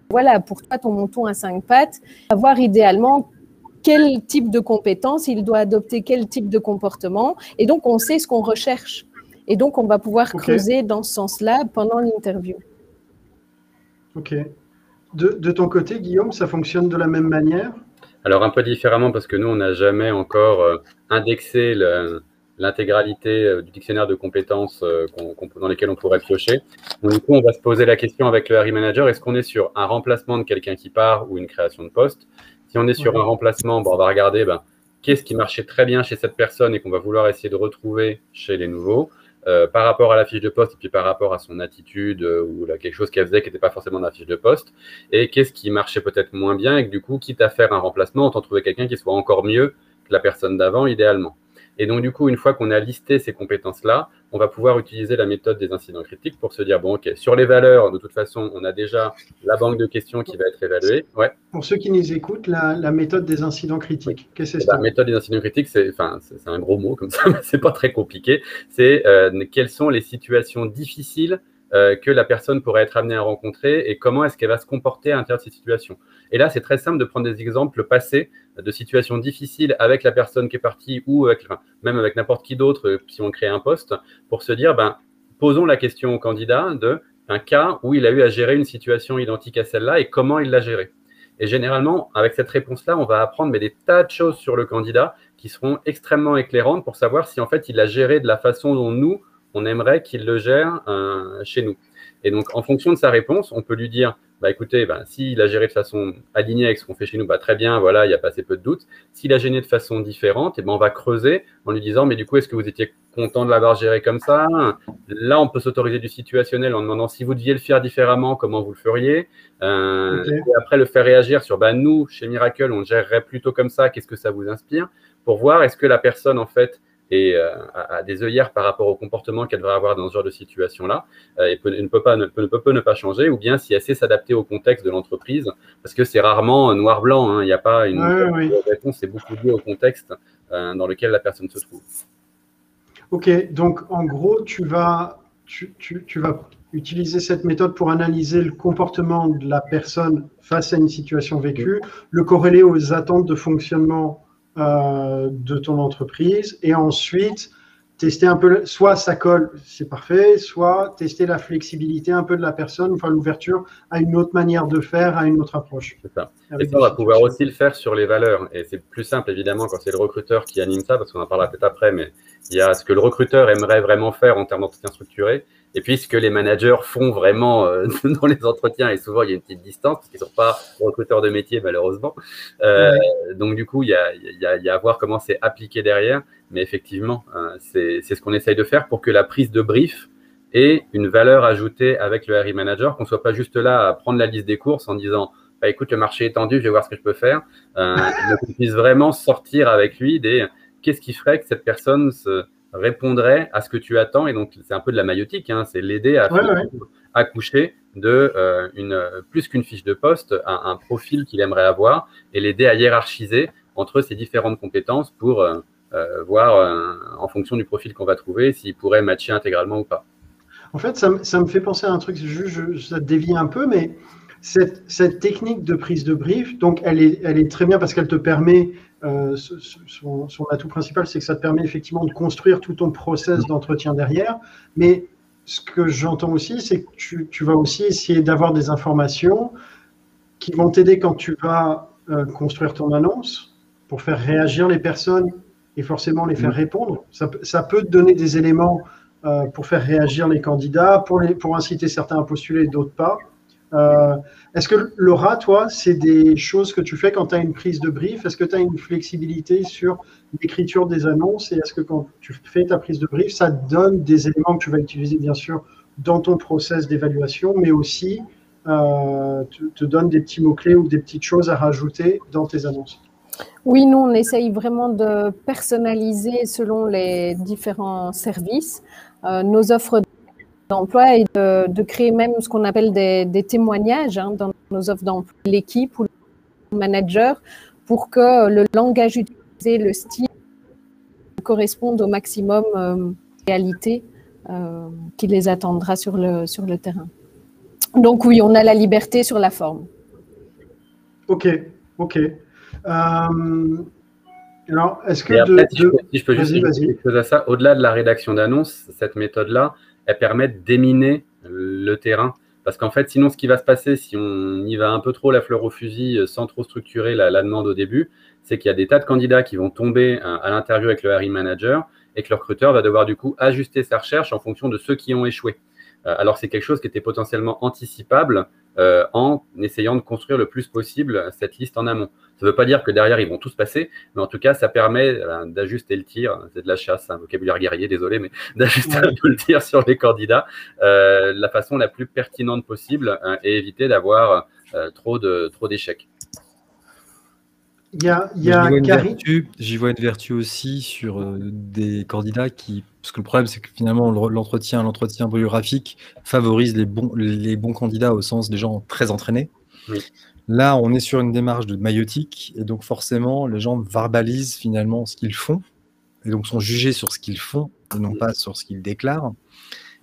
voilà, pour toi, ton mouton à cinq pattes, avoir idéalement quel type de compétences, il doit adopter quel type de comportement. Et donc, on sait ce qu'on recherche. Et donc, on va pouvoir creuser dans ce sens-là pendant l'interview. OK. De, ton côté, Guillaume, ça fonctionne de la même manière? Alors, un peu différemment parce que nous, on n'a jamais encore euh, indexé l'intégralité euh, du dictionnaire de compétences euh, dans lesquelles on pourrait piocher. Donc, du coup, on va se poser la question avec le Harry Manager, est-ce qu'on est sur un remplacement de quelqu'un qui part ou une création de poste? Si on est sur un remplacement, on va regarder ben, qu'est-ce qui marchait très bien chez cette personne et qu'on va vouloir essayer de retrouver chez les nouveaux? Euh, par rapport à la fiche de poste et puis par rapport à son attitude euh, ou là, quelque chose qu'elle faisait qui n'était pas forcément dans la fiche de poste et qu'est-ce qui marchait peut-être moins bien et que du coup, quitte à faire un remplacement, on trouver quelqu'un qui soit encore mieux que la personne d'avant idéalement. Et donc, du coup, une fois qu'on a listé ces compétences-là, on va pouvoir utiliser la méthode des incidents critiques pour se dire, bon, OK, sur les valeurs, de toute façon, on a déjà la banque de questions qui va être évaluée. Ouais. Pour ceux qui nous écoutent, la, méthode des incidents critiques, qu'est-ce que c'est La méthode des incidents critiques, c'est enfin, un gros mot comme ça, mais c'est pas très compliqué. C'est euh, quelles sont les situations difficiles euh, que la personne pourrait être amenée à rencontrer et comment est-ce qu'elle va se comporter à l'intérieur de ces situations. Et là, c'est très simple de prendre des exemples passés de situations difficiles avec la personne qui est partie ou même avec n'importe qui d'autre euh, si on crée un poste pour se dire, ben, posons la question au candidat de un cas où il a eu à gérer une situation identique à celle-là et comment il l'a gérée. Et généralement, avec cette réponse-là, on va apprendre mais des tas de choses sur le candidat qui seront extrêmement éclairantes pour savoir si en fait il a géré de la façon dont nous, on aimerait qu'il le gère euh, chez nous. Et donc, en fonction de sa réponse, on peut lui dire, bah écoutez, bah, s'il a géré de façon alignée avec ce qu'on fait chez nous, bah, très bien, voilà, il n'y a pas assez peu de doutes. S'il a géré de façon différente, et eh ben, on va creuser en lui disant, mais du coup, est-ce que vous étiez content de l'avoir géré comme ça? Là, on peut s'autoriser du situationnel en demandant si vous deviez le faire différemment, comment vous le feriez. Euh, Et après, le faire réagir sur, bah, nous, chez Miracle, on gérerait plutôt comme ça, qu'est-ce que ça vous inspire? Pour voir, est-ce que la personne, en fait, et euh, à, des œillères par rapport au comportement qu'elle devrait avoir dans ce genre de situation-là, euh, et ne, peut pas, ne, peut, ne pas changer, ou bien si elle sait s'adapter au contexte de l'entreprise, parce que c'est rarement noir-blanc, hein. il n'y a pas une réponse, c'est beaucoup lié au contexte euh, dans lequel la personne se trouve. Ok, donc en gros, tu vas, tu, tu, tu vas utiliser cette méthode pour analyser le comportement de la personne face à une situation vécue, le corréler aux attentes de fonctionnement euh, de ton entreprise et ensuite tester un peu, soit ça colle, c'est parfait, soit tester la flexibilité un peu de la personne, enfin l'ouverture à une autre manière de faire, à une autre approche. C'est ça. Et ça, on va pouvoir aussi le faire sur les valeurs. Et c'est plus simple, évidemment, quand c'est le recruteur qui anime ça, parce qu'on en parlera peut-être après, mais il y a ce que le recruteur aimerait vraiment faire en termes d'entretien structuré, et puis ce que les managers font vraiment euh, dans les entretiens. Et souvent, il y a une petite distance, parce qu'ils ne sont pas recruteurs de métier, malheureusement. Euh, donc, du coup, il y a, y, a, y a, à voir comment c'est appliqué derrière. Mais effectivement, euh, c'est ce qu'on essaye de faire pour que la prise de brief ait une valeur ajoutée avec le RI manager, qu'on ne soit pas juste là à prendre la liste des courses en disant bah, écoute, le marché est tendu, je vais voir ce que je peux faire. Euh, qu'on puisse vraiment sortir avec lui des qu'est-ce qui ferait que cette personne se répondrait à ce que tu attends. Et donc, c'est un peu de la maïotique, hein, c'est l'aider à accoucher de euh, une, plus qu'une fiche de poste, un, un profil qu'il aimerait avoir et l'aider à hiérarchiser entre ces différentes compétences pour euh, euh, voir en fonction du profil qu'on va trouver s'il pourrait matcher intégralement ou pas. En fait, ça, ça, me fait penser à un truc, je, je, ça dévie un peu, mais cette, cette, technique de prise de brief, donc elle est, elle est très bien parce qu'elle te permet euh, son, atout principal, c'est que ça te permet effectivement de construire tout ton process d'entretien derrière. Mais ce que j'entends aussi, c'est que tu, vas aussi essayer d'avoir des informations qui vont t'aider quand tu vas euh, construire ton annonce pour faire réagir les personnes et forcément les faire répondre. Ça, peut te donner des éléments euh, pour faire réagir les candidats, pour, les, pour inciter certains à postuler et d'autres pas. Euh, est-ce que Laura, toi, c'est des choses que tu fais quand tu as une prise de brief? Est-ce que tu as une flexibilité sur l'écriture des annonces? Et est-ce que quand tu fais ta prise de brief, ça donne des éléments que tu vas utiliser, bien sûr, dans ton process d'évaluation, mais aussi euh, te, donne des petits mots-clés ou des petites choses à rajouter dans tes annonces? Oui, nous, on essaye vraiment de personnaliser selon les différents services euh, nos offres d'emploi et de, créer même ce qu'on appelle des, témoignages hein, dans nos offres d'emploi, l'équipe ou le manager, pour que le langage utilisé, le style correspondent au maximum euh, réalité euh, qui les attendra sur le, sur le terrain. Donc oui, on a la liberté sur la forme. Ok, ok. Euh, alors, est-ce que si, je peux, juste dire quelque chose à ça, au-delà de la rédaction d'annonces, cette méthode-là, elle permet de déminer le terrain. Parce qu'en fait, sinon, ce qui va se passer si on y va un peu trop la fleur au fusil euh, sans trop structurer la, demande au début, c'est qu'il y a des tas de candidats qui vont tomber euh, à l'interview avec le hiring manager et que le recruteur va devoir du coup ajuster sa recherche en fonction de ceux qui ont échoué. Euh, alors c'est quelque chose qui était potentiellement anticipable en essayant de construire le plus possible cette liste en amont. Ça ne veut pas dire que derrière ils vont tous passer, mais en tout cas ça permet d'ajuster le tir. C'est de la chasse, un vocabulaire guerrier, désolé, mais d'ajuster un peu le tir sur les candidats de la façon la plus pertinente possible et éviter d'avoir trop d'échecs. Il y a, J'y vois, une vertu aussi sur euh, des candidats qui. Parce que le problème, c'est que finalement, l'entretien, l'entretien biographique favorise les bons, les bons candidats au sens des gens très entraînés. Là, on est sur une démarche de maïotique, et donc forcément, les gens verbalisent finalement ce qu'ils font, et donc sont jugés sur ce qu'ils font, et non pas sur ce qu'ils déclarent.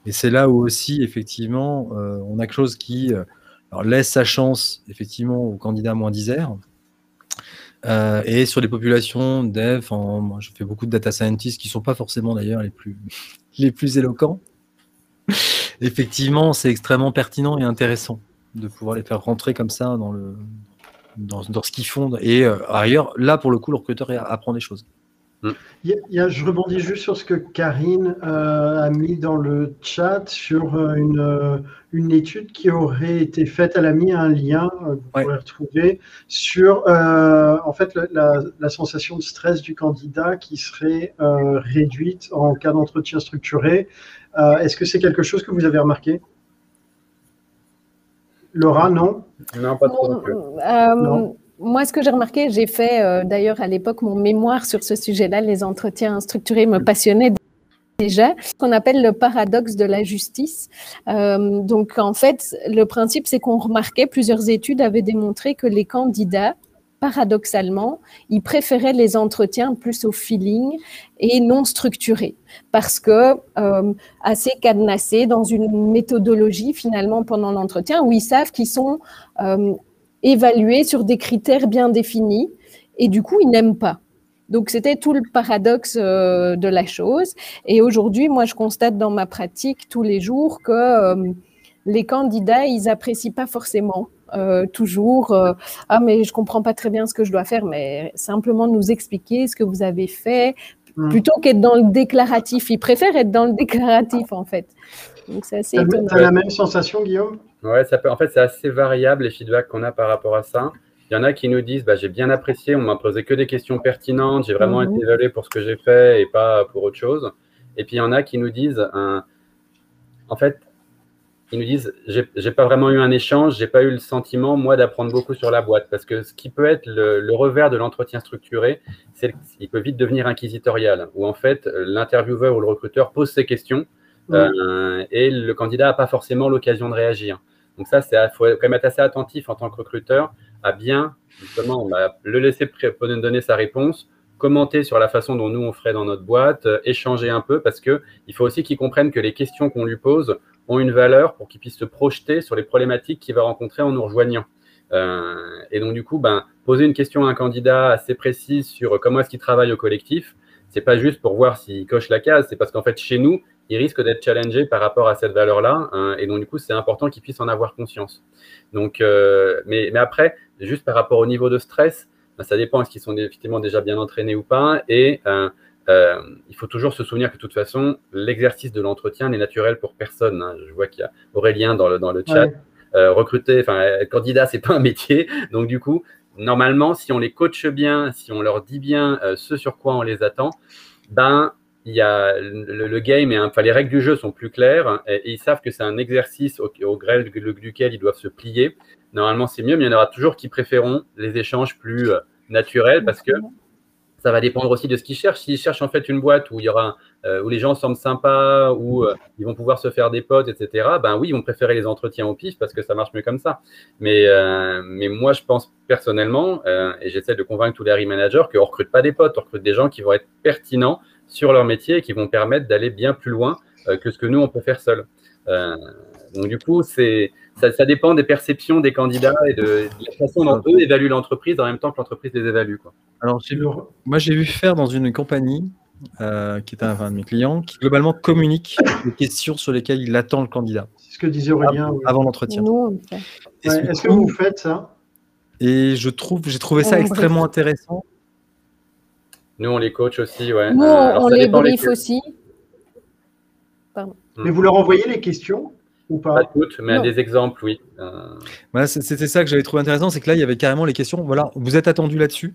Et c'est là où aussi, effectivement, euh, on a quelque chose qui euh, laisse sa chance, effectivement, aux candidats moins disaires, euh, et sur les populations dev, je fais beaucoup de data scientists qui ne sont pas forcément d'ailleurs les plus éloquents. Effectivement, c'est extrêmement pertinent et intéressant de pouvoir les faire rentrer comme ça dans, le, dans, ce qu'ils font. Et euh, ailleurs, là pour le coup, le recruteur apprend des choses. Il y a, je rebondis juste sur ce que Karine euh, a mis dans le chat sur euh, une, euh, une, étude qui aurait été faite. Elle a mis un lien, vous pourrez retrouver, sur en fait la, la, sensation de stress du candidat qui serait réduite en cas d'entretien structuré. Est-ce que c'est quelque chose que vous avez remarqué? Laura, non Non, pas trop. Non moi, ce que j'ai remarqué, j'ai fait euh, d'ailleurs à l'époque mon mémoire sur ce sujet-là. Les entretiens structurés me passionnaient déjà. Ce qu'on appelle le paradoxe de la justice. Euh, donc, en fait, le principe, c'est qu'on remarquait, plusieurs études avaient démontré que les candidats, paradoxalement, ils préféraient les entretiens plus au feeling et non structurés, parce que euh, assez cadenassés dans une méthodologie finalement pendant l'entretien où ils savent qu'ils sont évalués sur des critères bien définis et du coup, ils n'aiment pas. Donc, c'était tout le paradoxe euh, de la chose. Et aujourd'hui, moi, je constate dans ma pratique tous les jours que euh, les candidats, ils apprécient pas forcément euh, toujours ah mais je comprends pas très bien ce que je dois faire mais simplement nous expliquer ce que vous avez fait plutôt qu'être dans le déclaratif ils préfèrent être dans le déclaratif en fait donc c'est assez as la même sensation Guillaume? Ouais, ça peut, en fait, c'est assez variable les feedbacks qu'on a par rapport à ça. Il y en a qui nous disent bah, j'ai bien apprécié, on m'a posé que des questions pertinentes, j'ai vraiment mhm. été évalué pour ce que j'ai fait et pas pour autre chose. Et puis il y en a qui nous disent en fait, ils nous disent j'ai pas vraiment eu un échange, j'ai pas eu le sentiment, moi, d'apprendre beaucoup sur la boîte. Parce que ce qui peut être le, revers de l'entretien structuré, c'est qu'il peut vite devenir inquisitorial, où en fait, l'intervieweur ou le recruteur pose ses questions. Euh, et le candidat n'a pas forcément l'occasion de réagir. Donc ça, il faut quand même être assez attentif en tant que recruteur à bien justement bah, le laisser donner sa réponse, commenter sur la façon dont nous on ferait dans notre boîte, euh, échanger un peu parce que il faut aussi qu'il comprenne que les questions qu'on lui pose ont une valeur pour qu'il puisse se projeter sur les problématiques qu'il va rencontrer en nous rejoignant. Euh, et donc du coup, ben, poser une question à un candidat assez précise sur comment est-ce qu'il travaille au collectif, c'est pas juste pour voir s'il coche la case, c'est parce qu'en fait chez nous, il risque d'être challengé par rapport à cette valeur-là. Hein, et donc, du coup, c'est important qu'il puisse en avoir conscience. Donc, euh, mais, après, juste par rapport au niveau de stress, ça dépend est-ce qu'ils sont effectivement déjà bien entraînés ou pas. Et euh, euh, il faut toujours se souvenir que de toute façon, l'exercice de l'entretien n'est naturel pour personne. Hein. Je vois qu'il y a Aurélien dans le, dans le chat. recruter, enfin, candidat, c'est pas un métier. Donc, du coup, normalement, si on les coache bien, si on leur dit bien ce sur quoi on les attend, ben, il y a le, game et enfin, les règles du jeu sont plus claires et, ils savent que c'est un exercice au, au grêle duquel ils doivent se plier. Normalement, c'est mieux, mais il y en aura toujours qui préféreront les échanges plus, euh, naturel parce que ça va dépendre aussi de ce qu'ils cherchent. S'ils cherchent en fait une boîte où il y aura euh, où les gens semblent sympas, où euh, ils vont pouvoir se faire des potes, etc. Ben oui, ils vont préférer les entretiens au pif parce que ça marche mieux comme ça. Mais euh, mais moi, je pense personnellement, et j'essaie de convaincre tous les hiring managers qu'on recrute pas des potes, on recrute des gens qui vont être pertinents sur leur métier et qui vont permettre d'aller bien plus loin que ce que nous on peut faire seul. donc du coup, c'est ça, dépend des perceptions des candidats et de, la façon dont eux évaluent l'entreprise en même temps que l'entreprise les évalue. Quoi. Alors, moi, j'ai vu faire dans une compagnie euh, qui était un, de mes clients, qui globalement communique les questions sur lesquelles il attend le candidat. C'est ce que disait Aurélien. Avant, l'entretien. Est-ce que vous faites ça? Et je trouve, j'ai trouvé ça extrêmement intéressant. Nous, on les coach aussi, ouais. Nous, on les brief aussi. Pardon. Mais vous leur envoyez les questions ou pas? Pas toutes, mais des exemples, oui. Euh... C'était ça que j'avais trouvé intéressant, c'est que là, il y avait carrément les questions. Voilà, vous êtes attendu là-dessus.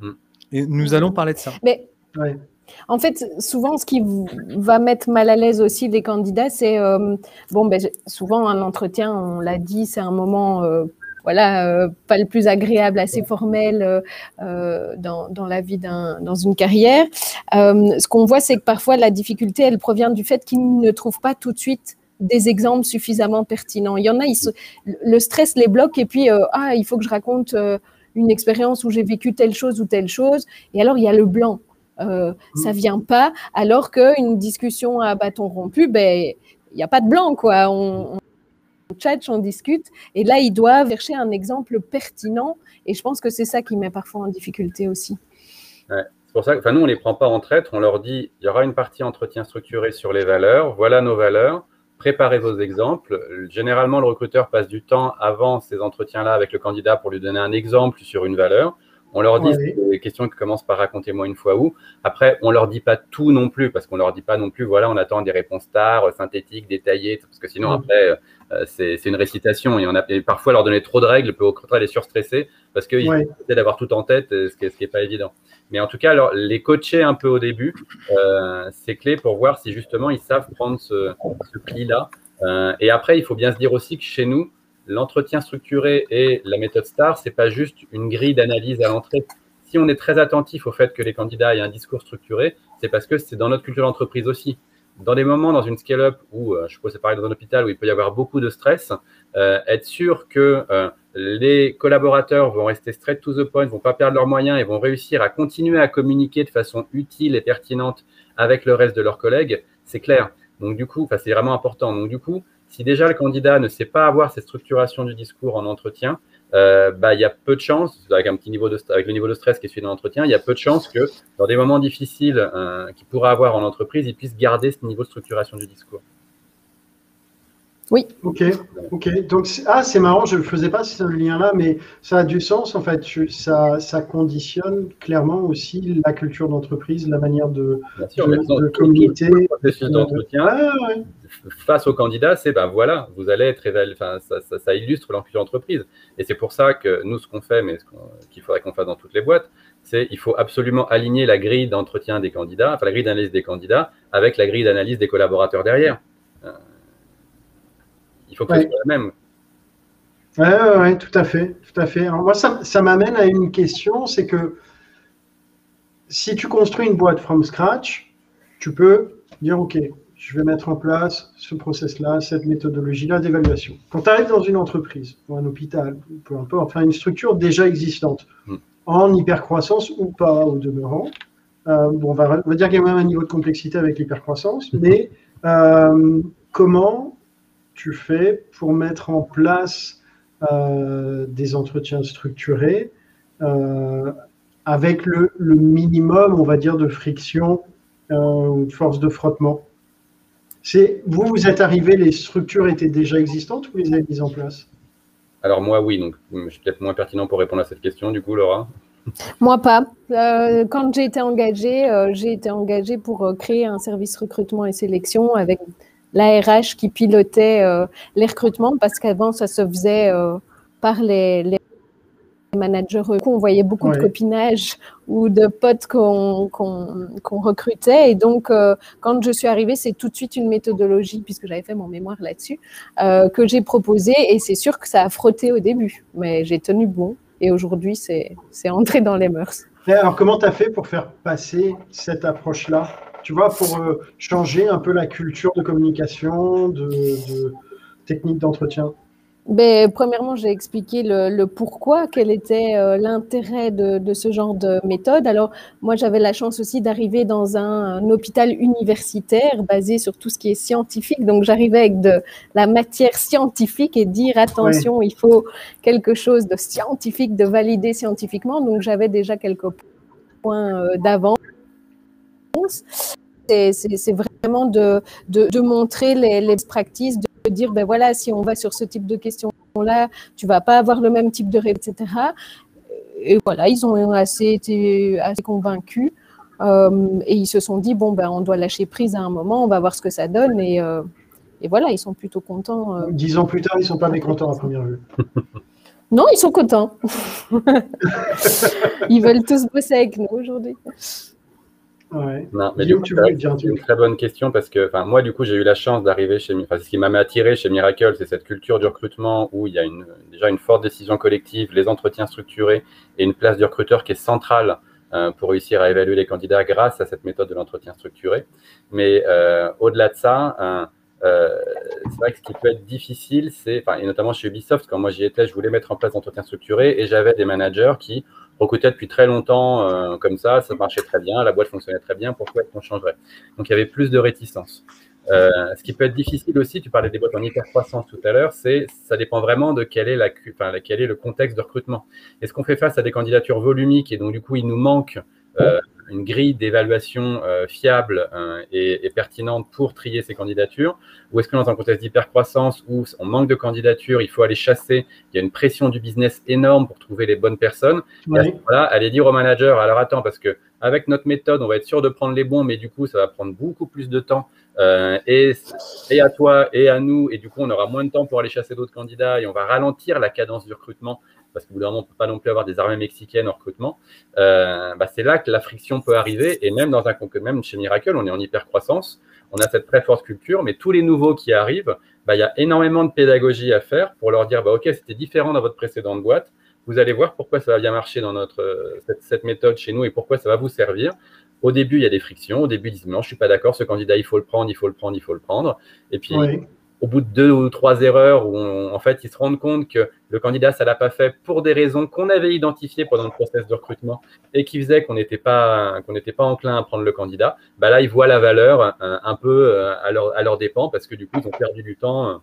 Hmm. Et nous allons parler de ça. Mais en fait, souvent, ce qui va mettre mal à l'aise aussi des candidats, c'est euh, bon, ben, souvent un entretien, on l'a dit, c'est un moment. Euh, voilà, euh, pas le plus agréable, assez formel dans, dans, la vie d'un, dans une carrière. ce qu'on voit, c'est que parfois la difficulté, elle provient du fait qu'ils ne trouvent pas tout de suite des exemples suffisamment pertinents. Il y en a, le stress les bloque et puis, ah, il faut que je raconte une expérience où j'ai vécu telle chose ou telle chose. Et alors, il y a le blanc. Euh, ça mm. vient pas, alors qu'une discussion à bâton rompu, ben il n'y a pas de blanc, quoi. On, on on discute, et là, ils doivent chercher un exemple pertinent, et je pense que c'est ça qui met parfois en difficulté aussi. c'est pour ça que, nous, on les prend pas en traite, on leur dit, il y aura une partie entretien structuré sur les valeurs, voilà nos valeurs, préparez vos exemples. Généralement, le recruteur passe du temps avant ces entretiens-là avec le candidat pour lui donner un exemple sur une valeur. On leur dit des questions qui commencent par racontez-moi une fois où. Après, on leur dit pas tout non plus, parce qu'on leur dit pas non plus, voilà, on attend des réponses tard, euh, synthétiques, détaillées, parce que sinon, après, euh, c'est une récitation. Et, on a, parfois, leur donner trop de règles peut au contraire les surstresser, parce qu'ils ouais. essaient d'avoir tout en tête, ce qui n'est pas évident. Mais en tout cas, alors, les coacher un peu au début, euh, c'est clé pour voir si justement ils savent prendre ce, ce pli-là. et après, il faut bien se dire aussi que chez nous, l'entretien structuré et la méthode STAR, c'est pas juste une grille d'analyse à l'entrée. Si on est très attentif au fait que les candidats aient un discours structuré, c'est parce que c'est dans notre culture d'entreprise aussi. Dans des moments, dans une scale-up où, euh, je suppose c'est pareil dans un hôpital où il peut y avoir beaucoup de stress, euh, être sûr que euh, les collaborateurs vont rester straight to the point, vont pas perdre leurs moyens et vont réussir à continuer à communiquer de façon utile et pertinente avec le reste de leurs collègues, c'est clair. Donc du coup, c'est vraiment important. Donc du coup, si déjà le candidat ne sait pas avoir cette structuration du discours en entretien, euh, bah, il y a peu de chances, avec, le niveau de stress qui est suivi dans l'entretien, il y a peu de chances que dans des moments difficiles euh, qu'il pourra avoir en entreprise, il puisse garder ce niveau de structuration du discours. Oui. Ok, ok. Donc, ah, c'est marrant, je ne faisais pas ce lien-là, mais ça a du sens, en fait. Ça, ça conditionne clairement aussi la culture d'entreprise, la manière de, sûr, de, communiquer. d'entretien, face au candidat, c'est ben voilà, vous allez être évalué, enfin, ça, ça, ça, illustre l'enculture d'entreprise. Et c'est pour ça que nous, ce qu'on fait, mais qu'il faudrait qu'on fasse dans toutes les boîtes, c'est il faut absolument aligner la grille d'entretien des candidats, enfin la grille d'analyse des candidats, avec la grille d'analyse des collaborateurs derrière. Il faut que ce soit la même. Oui, ouais, ouais, tout à fait, tout à fait. Alors moi, ça, ça m'amène à une question, c'est que si tu construis une boîte from scratch, tu peux dire, OK, je vais mettre en place ce process-là, cette méthodologie-là d'évaluation. Quand tu arrives dans une entreprise, ou un hôpital, peu importe, enfin une structure déjà existante, hmm. en hypercroissance ou pas au demeurant, euh, bon, on, va, dire qu'il y a même un niveau de complexité avec l'hypercroissance, mais euh, comment tu fais pour mettre en place euh, des entretiens structurés avec le, le, minimum, on va dire, de friction ou de force de frottement vous, vous êtes arrivé, les structures étaient déjà existantes ou vous les avez mises en place? Alors moi, oui. Donc, je suis peut-être moins pertinent pour répondre à cette question, du coup, Laura. Moi, pas. Euh, quand j'ai été engagée, euh, j'ai été engagée pour euh, créer un service recrutement et sélection avec l'ARH qui pilotait les recrutements parce qu'avant, ça se faisait par les managers, on voyait beaucoup de copinage ou de potes qu'on recrutait. Et donc, euh, quand je suis arrivée, c'est tout de suite une méthodologie, puisque j'avais fait mon mémoire là-dessus, euh, que j'ai proposée. Et c'est sûr que ça a frotté au début, mais j'ai tenu bon. Et aujourd'hui, c'est entré dans les mœurs. alors, comment tu as fait pour faire passer cette approche-là? Tu vois, pour euh, changer un peu la culture de communication, de, de technique d'entretien ben, premièrement, j'ai expliqué le, pourquoi, quel était euh, l'intérêt de, ce genre de méthode. Alors, moi, j'avais la chance aussi d'arriver dans un, hôpital universitaire basé sur tout ce qui est scientifique. Donc, j'arrivais avec de la matière scientifique et dire attention, il faut quelque chose de scientifique, de validé scientifiquement. Donc, j'avais déjà quelques points euh, d'avance. C'est vraiment de, de, montrer les, les practices, dire, ben voilà, si on va sur ce type de questions-là, tu vas pas avoir le même type de réponse, etc. Et voilà, ils ont assez été assez convaincus. Euh, et ils se sont dit, bon, ben, on doit lâcher prise à un moment, on va voir ce que ça donne. Et, euh, et voilà, ils sont plutôt contents. Euh. Dix ans plus tard, ils ne sont pas mécontents à première vue. Non, ils sont contents. ils veulent tous bosser avec nous aujourd'hui. Non, mais du coup, c'est une très bonne question parce que moi, du coup, j'ai eu la chance d'arriver chez enfin, ce qui m'a attiré chez Miracle, c'est cette culture du recrutement où il y a une, déjà une forte décision collective, les entretiens structurés et une place du recruteur qui est centrale euh, pour réussir à évaluer les candidats grâce à cette méthode de l'entretien structuré. Mais euh, au-delà de ça, euh, c'est vrai que ce qui peut être difficile, c'est, et notamment chez Ubisoft, quand moi j'y étais, je voulais mettre en place l'entretien structuré et j'avais des managers qui recrutait depuis très longtemps euh, comme ça, ça marchait très bien, la boîte fonctionnait très bien, pourquoi est-ce qu'on changerait? Donc il y avait plus de réticence. Euh, ce qui peut être difficile aussi, tu parlais des boîtes en hyper-croissance tout à l'heure, c'est ça dépend vraiment de quel est, la, enfin, quel est le contexte de recrutement. Est-ce qu'on fait face à des candidatures volumiques et donc du coup il nous manque une grille d'évaluation euh, fiable euh, et, pertinente pour trier ces candidatures? Ou est-ce que dans un contexte d'hypercroissance où on manque de candidatures, il faut aller chasser, il y a une pression du business énorme pour trouver les bonnes personnes? Voilà, allez dire au manager, alors attends, parce que avec notre méthode, on va être sûr de prendre les bons, mais du coup, ça va prendre beaucoup plus de temps. Euh, et, et à toi et à nous, et du coup, on aura moins de temps pour aller chasser d'autres candidats et on va ralentir la cadence du recrutement parce que bout on ne peut pas non plus avoir des armées mexicaines en recrutement, euh, bah, c'est là que la friction peut arriver. Et même dans un même chez Miracle, on est en hyper croissance, on a cette très forte culture, mais tous les nouveaux qui arrivent, bah, il y a énormément de pédagogie à faire pour leur dire, bah, ok, c'était différent dans votre précédente boîte. Vous allez voir pourquoi ça va bien marcher dans notre cette, méthode chez nous et pourquoi ça va vous servir. Au début, il y a des frictions. Au début, ils disent non, je suis pas d'accord. Ce candidat, il faut le prendre, il faut le prendre, il faut le prendre. Et puis, au bout de deux ou trois erreurs où en fait ils se rendent compte que le candidat ça l'a pas fait pour des raisons qu'on avait identifiées pendant le process de recrutement et qui faisaient qu'on n'était pas qu'on n'était pas enclin à prendre le candidat, bah là ils voient la valeur un, euh, un peu euh, à leur, à leur dépens parce que du coup ils ont perdu du temps euh,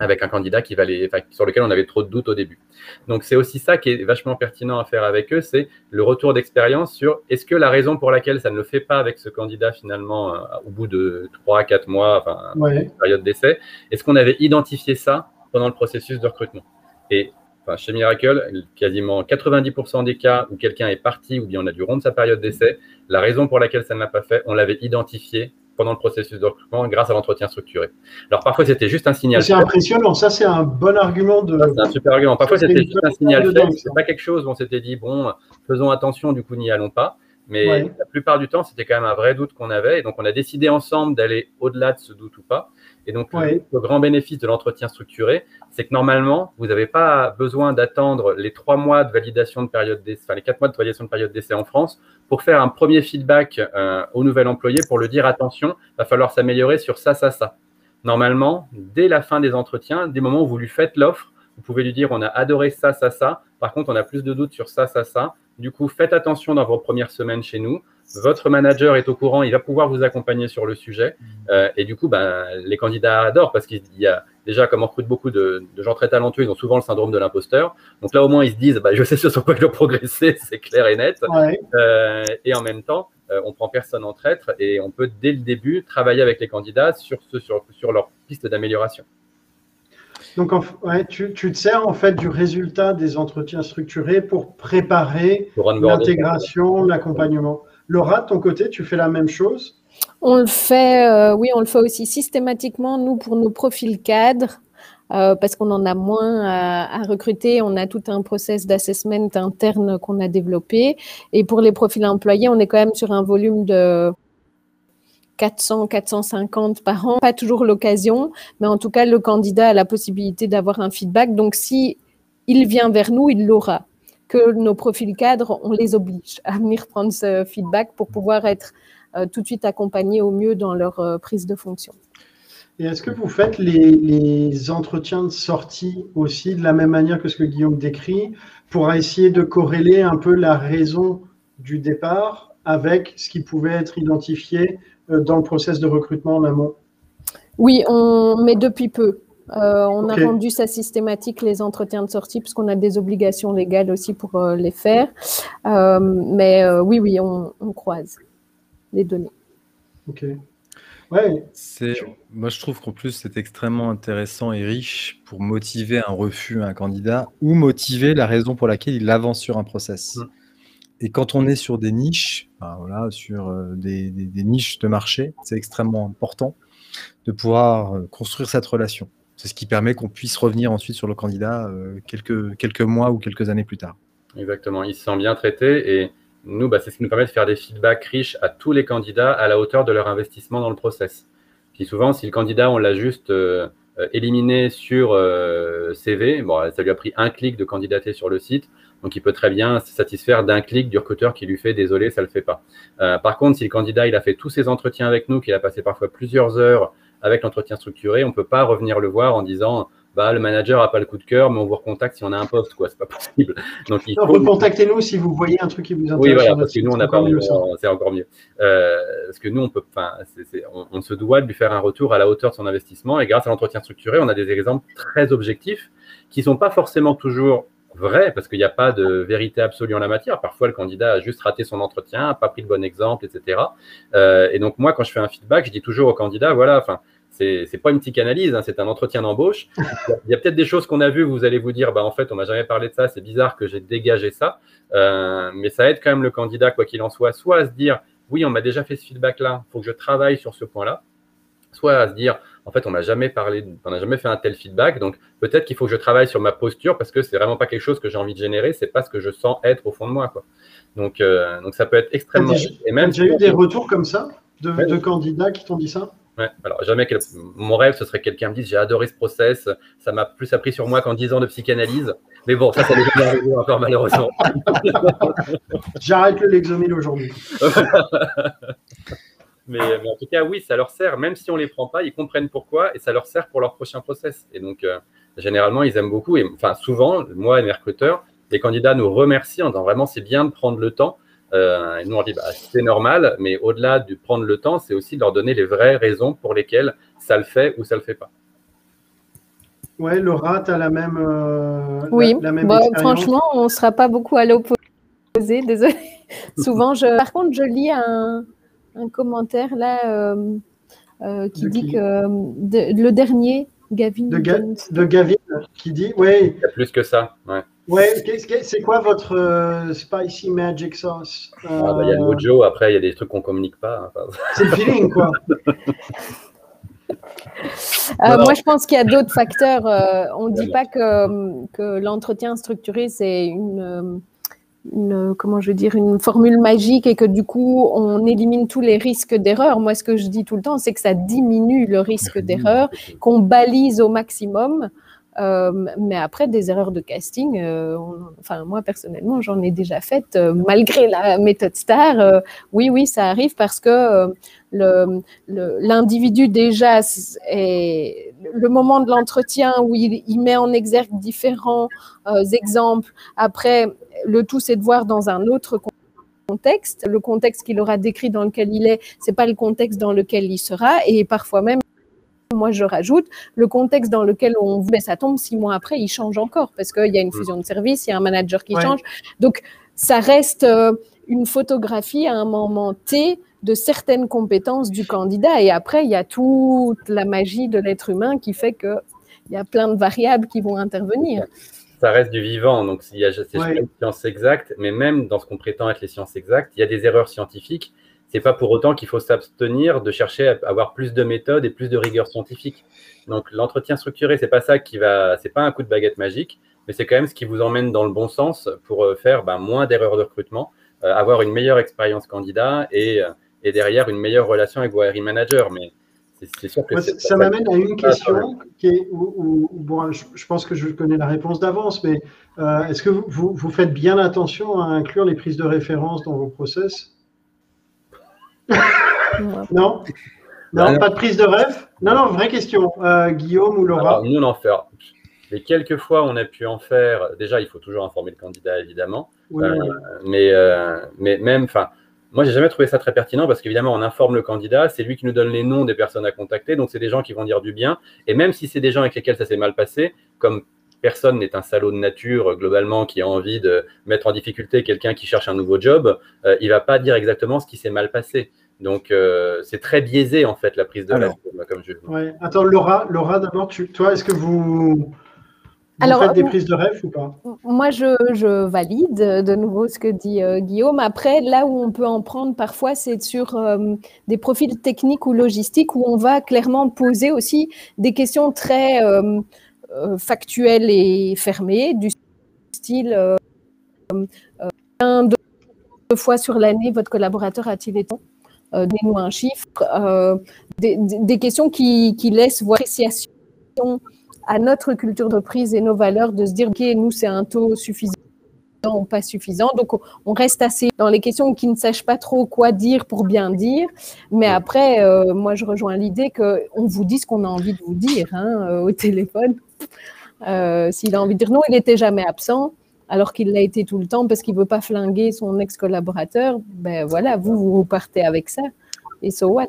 avec un candidat qui va sur lequel on avait trop de doutes au début. Donc c'est aussi ça qui est vachement pertinent à faire avec eux, c'est le retour d'expérience sur est-ce que la raison pour laquelle ça ne le fait pas avec ce candidat finalement euh, au bout de 3 4 mois, enfin période d'essai, est-ce qu'on avait identifié ça pendant le processus de recrutement? Et enfin, chez Miracle, quasiment 90% des cas où quelqu'un est parti ou bien on a dû rompre sa période d'essai, la raison pour laquelle ça ne l'a pas fait, on l'avait identifié pendant le processus de recrutement grâce à l'entretien structuré. Alors parfois c'était juste un signal. C'est impressionnant, ça c'est un bon argument de. C'est un super argument. Parfois c'était juste un signal faible, c'est pas quelque chose où on s'était dit bon, faisons attention, du coup n'y allons pas. Mais la plupart du temps, c'était quand même un vrai doute qu'on avait. Et donc, on a décidé ensemble d'aller au-delà de ce doute ou pas. Et donc, le, grand bénéfice de l'entretien structuré, c'est que normalement, vous n'avez pas besoin d'attendre les trois mois de validation de période d'essai, enfin les quatre mois de validation de période d'essai en France pour faire un premier feedback euh, au nouvel employé pour le dire attention, va falloir s'améliorer sur ça, ça, ça. Normalement, dès la fin des entretiens, des moments où vous lui faites l'offre, vous pouvez lui dire on a adoré ça, ça, ça. Par contre, on a plus de doutes sur ça, ça, ça. Du coup, faites attention dans vos premières semaines chez nous. Votre manager est au courant, il va pouvoir vous accompagner sur le sujet. Mmh. Euh, et du coup, ben, les candidats adorent parce qu'il y a déjà, comme on recrute beaucoup de, gens très talentueux, ils ont souvent le syndrome de l'imposteur. Donc là, au moins, ils se disent, bah, je sais sur quoi je dois progresser, c'est clair et net. Euh, et en même temps, euh, on prend personne en traître et on peut, dès le début, travailler avec les candidats sur, ce, sur, sur leur piste d'amélioration. Donc, tu, te sers en fait du résultat des entretiens structurés pour préparer l'intégration, l'accompagnement. Laura, de ton côté, tu fais la même chose? On le fait, euh, oui, on le fait aussi systématiquement, nous, pour nos profils cadres. Euh, parce qu'on en a moins à, recruter. On a tout un process d'assessment interne qu'on a développé. Et pour les profils employés, on est quand même sur un volume de 400, 450 par an. Pas toujours l'occasion, mais en tout cas, le candidat a la possibilité d'avoir un feedback. Donc, si il vient vers nous, il l'aura. que nos profils cadres, on les oblige à venir prendre ce feedback pour pouvoir être tout de suite accompagnés au mieux dans leur prise de fonction. Et est-ce que vous faites les, entretiens de sortie aussi de la même manière que ce que Guillaume décrit pour essayer de corréler un peu la raison du départ avec ce qui pouvait être identifié euh, dans le process de recrutement en amont Oui, on, mais depuis peu. Euh, on a rendu ça systématique, les entretiens de sortie, puisqu'on a des obligations légales aussi pour euh, les faire. mais oui, oui, on, on croise les données. OK. C'est, moi, je trouve qu'en plus, c'est extrêmement intéressant et riche pour motiver un refus à un candidat ou motiver la raison pour laquelle il avance sur un process. Mmh. Et quand on est sur des niches, voilà, sur euh, des, niches de marché, c'est extrêmement important de pouvoir euh, construire cette relation. C'est ce qui permet qu'on puisse revenir ensuite sur le candidat euh, quelques, mois ou quelques années plus tard. Exactement, il se sent bien traité et nous, bah, c'est ce qui nous permet de faire des feedbacks riches à tous les candidats à la hauteur de leur investissement dans le process. Puis souvent, si le candidat, on l'a juste éliminé sur CV, bon, ça lui a pris un clic de candidater sur le site, donc il peut très bien se satisfaire d'un clic du recruteur qui lui fait désolé, ça ne le fait pas. par contre, si le candidat il a fait tous ses entretiens avec nous, qu'il a passé parfois plusieurs heures avec l'entretien structuré, on ne peut pas revenir le voir en disant bah, le manager n'a pas le coup de cœur, mais on vous recontacte si on a un poste, quoi. C'est pas possible. Donc, il faut... Recontactez-nous si vous voyez un truc qui vous intéresse. Oui, voilà, parce que nous, on n'a pas c'est encore mieux. Euh, parce que nous, on peut, enfin, on, se doit de lui faire un retour à la hauteur de son investissement. Et grâce à l'entretien structuré, on a des exemples très objectifs qui sont pas forcément toujours vrais, parce qu'il n'y a pas de vérité absolue en la matière. Parfois, le candidat a juste raté son entretien, n'a pas pris le bon exemple, etc. Euh, et donc, moi, quand je fais un feedback, je dis toujours au candidat, voilà, enfin, c'est pas une psychanalyse, hein, c'est un entretien d'embauche. Il y a peut-être des choses qu'on a vues, vous allez vous dire, bah, en fait, on m'a jamais parlé de ça, c'est bizarre que j'ai dégagé ça. Euh, mais ça aide quand même le candidat, quoi qu'il en soit, soit à se dire, oui, on m'a déjà fait ce feedback-là, il faut que je travaille sur ce point-là, soit à se dire, en fait, on m'a jamais parlé, on n'a jamais fait un tel feedback, donc peut-être qu'il faut que je travaille sur ma posture parce que c'est vraiment pas quelque chose que j'ai envie de générer, c'est pas ce que je sens être au fond de moi, quoi. Donc, euh, donc ça peut être extrêmement. Et même. J'ai eu des retours comme ça de, de candidats qui t'ont dit ça? Alors jamais mon rêve ce serait quelqu'un me dise j'ai adoré ce process, ça m'a plus appris sur moi qu'en 10 ans de psychanalyse. Mais bon, ça, ça n'est jamais arrivé encore malheureusement. J'arrête le Lexomil aujourd'hui. mais, en tout cas, oui, ça leur sert. Même si on ne les prend pas, ils comprennent pourquoi et ça leur sert pour leur prochain process. Et donc, euh, généralement, ils aiment beaucoup. Et enfin, souvent, moi et mes recruteurs, les candidats nous remercient en disant vraiment c'est bien de prendre le temps euh, et nous, on dit, bah, c'est normal, mais au-delà de prendre le temps, c'est aussi de leur donner les vraies raisons pour lesquelles ça le fait ou ça le fait pas. Ouais, Laura, tu as la même. Euh, oui, franchement, on ne sera pas beaucoup à l'opposé, désolé. Souvent, je... par contre, je lis un, commentaire là euh, qui dit que le dernier, Gavin. De, Gavin qui dit, oui. Il y a plus que ça, ouais. Ouais, c'est quoi votre euh, spicy magic sauce? Ah, bah, Il y a le euh, mojo, après il y a des trucs qu'on communique pas. Hein, c'est le feeling, quoi. Euh, moi, je pense qu'il y a d'autres facteurs. on ne dit pas que, que l'entretien structuré, c'est une, une, comment je veux dire, une formule magique et que du coup, on élimine tous les risques d'erreur. Moi, ce que je dis tout le temps, c'est que ça diminue le risque d'erreur, qu'on balise au maximum. Euh, mais après, des erreurs de casting, euh, enfin, moi personnellement, j'en ai déjà faites, euh, malgré la méthode STAR. oui, oui, ça arrive parce que l'individu, déjà, est le moment de l'entretien où il, il, met en exergue différents exemples. Après, le tout, c'est de voir dans un autre contexte. Le contexte qu'il aura décrit dans lequel il est, c'est pas le contexte dans lequel il sera. Et parfois même, moi, je rajoute le contexte dans lequel on met ça tombe six mois après, il change encore parce qu'il y a une fusion de services, il y a un manager qui change. Donc, ça reste euh, une photographie à un moment T de certaines compétences du candidat. Et après, il y a toute la magie de l'être humain qui fait qu'il y a plein de variables qui vont intervenir. Ça reste du vivant, donc il y a ces sciences exactes, mais même dans ce qu'on prétend être les sciences exactes, il y a des erreurs scientifiques c'est pas pour autant qu'il faut s'abstenir de chercher à avoir plus de méthodes et plus de rigueur scientifique. Donc l'entretien structuré, c'est pas ça qui va, c'est pas un coup de baguette magique, mais c'est quand même ce qui vous emmène dans le bon sens pour euh, faire ben, moins d'erreurs de recrutement, euh, avoir une meilleure expérience candidat et, euh, et, derrière une meilleure relation avec vos hiring managers. Mais ça m'amène à une question qui est où, bon, je, pense que je connais la réponse d'avance, mais euh, est-ce que vous, vous, faites bien attention à inclure les prises de référence dans vos process? Non? Non, pas de prise de rêve? Non, non, vraie question. Euh, Guillaume ou Laura? Nous, on en fait. Les quelques fois on a pu en faire, déjà, il faut toujours informer le candidat, évidemment. Euh, mais, mais même, enfin, moi, j'ai jamais trouvé ça très pertinent parce qu'évidemment, on informe le candidat, c'est lui qui nous donne les noms des personnes à contacter, donc c'est des gens qui vont dire du bien. Et même si c'est des gens avec lesquels ça s'est mal passé, comme personne n'est un salaud de nature globalement qui a envie de mettre en difficulté quelqu'un qui cherche un nouveau job, euh, il va pas dire exactement ce qui s'est mal passé. Donc euh, c'est très biaisé en fait la prise de l'air, comme je. Ouais. Attends, Laura, Laura d'abord, toi, est-ce que vous alors, faites des prises de rêve ou pas? Moi, je, valide de nouveau ce que dit euh, Guillaume. Après, là où on peut en prendre parfois, c'est sur euh, des profils techniques ou logistiques où on va clairement poser aussi des questions très euh, factuelles et fermées, du style un, deux fois sur l'année, votre collaborateur a-t-il été Donnez-nous un chiffre. Des, questions qui, qui laissent voir appréciation à notre culture de prise et nos valeurs de se dire, OK, nous, c'est un taux suffisant ou pas suffisant. Donc, on reste assez dans les questions qui ne sachent pas trop quoi dire pour bien dire. Mais après, euh, moi, je rejoins l'idée qu'on vous dit ce qu'on a envie de vous dire hein, euh, au téléphone. Euh, s'il a envie de dire non, il n'était jamais absent, alors qu'il l'a été tout le temps parce qu'il ne veut pas flinguer son ex-collaborateur, ben voilà, vous, vous partez avec ça. Et so what?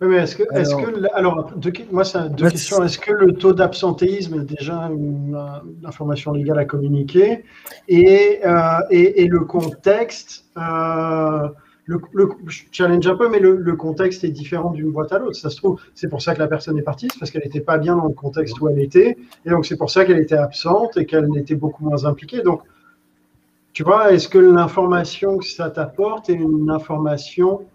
Oui, mais est-ce que, alors, est-ce que, alors moi, c'est deux questions. Est-ce que le taux d'absentéisme est déjà une, information légale à communiquer? Et, euh, et, le contexte, euh, le, je challenge un peu, mais le, contexte est différent d'une boîte à l'autre. Ça se trouve, c'est pour ça que la personne est partie, c'est parce qu'elle n'était pas bien dans le contexte où elle était, et donc c'est pour ça qu'elle était absente et qu'elle était beaucoup moins impliquée. Donc, tu vois, est-ce que l'information que ça t'apporte est une information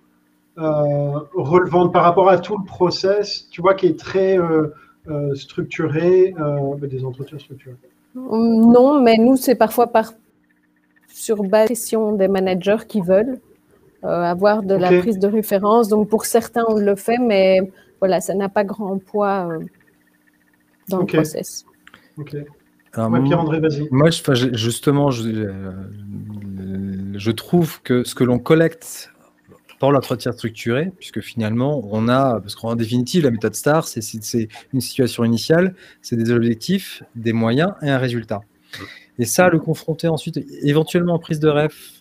relevant par rapport à tout le process, tu vois, qui est très euh, euh, structuré, des entretiens structurés Non, mais nous, c'est parfois par sur base des managers qui veulent avoir de la prise de référence. Donc, pour certains, on le fait, mais voilà, ça n'a pas grand poids dans le process. Ok. Pierre-André, vas-y. Moi, justement, je, je trouve que ce que l'on collecte par l'entretien structuré, puisque finalement, on a, parce qu'en définitive, la méthode STAR, c'est une situation initiale, c'est des objectifs, des moyens et un résultat. Et ça, le confronter ensuite, éventuellement en prise de ref,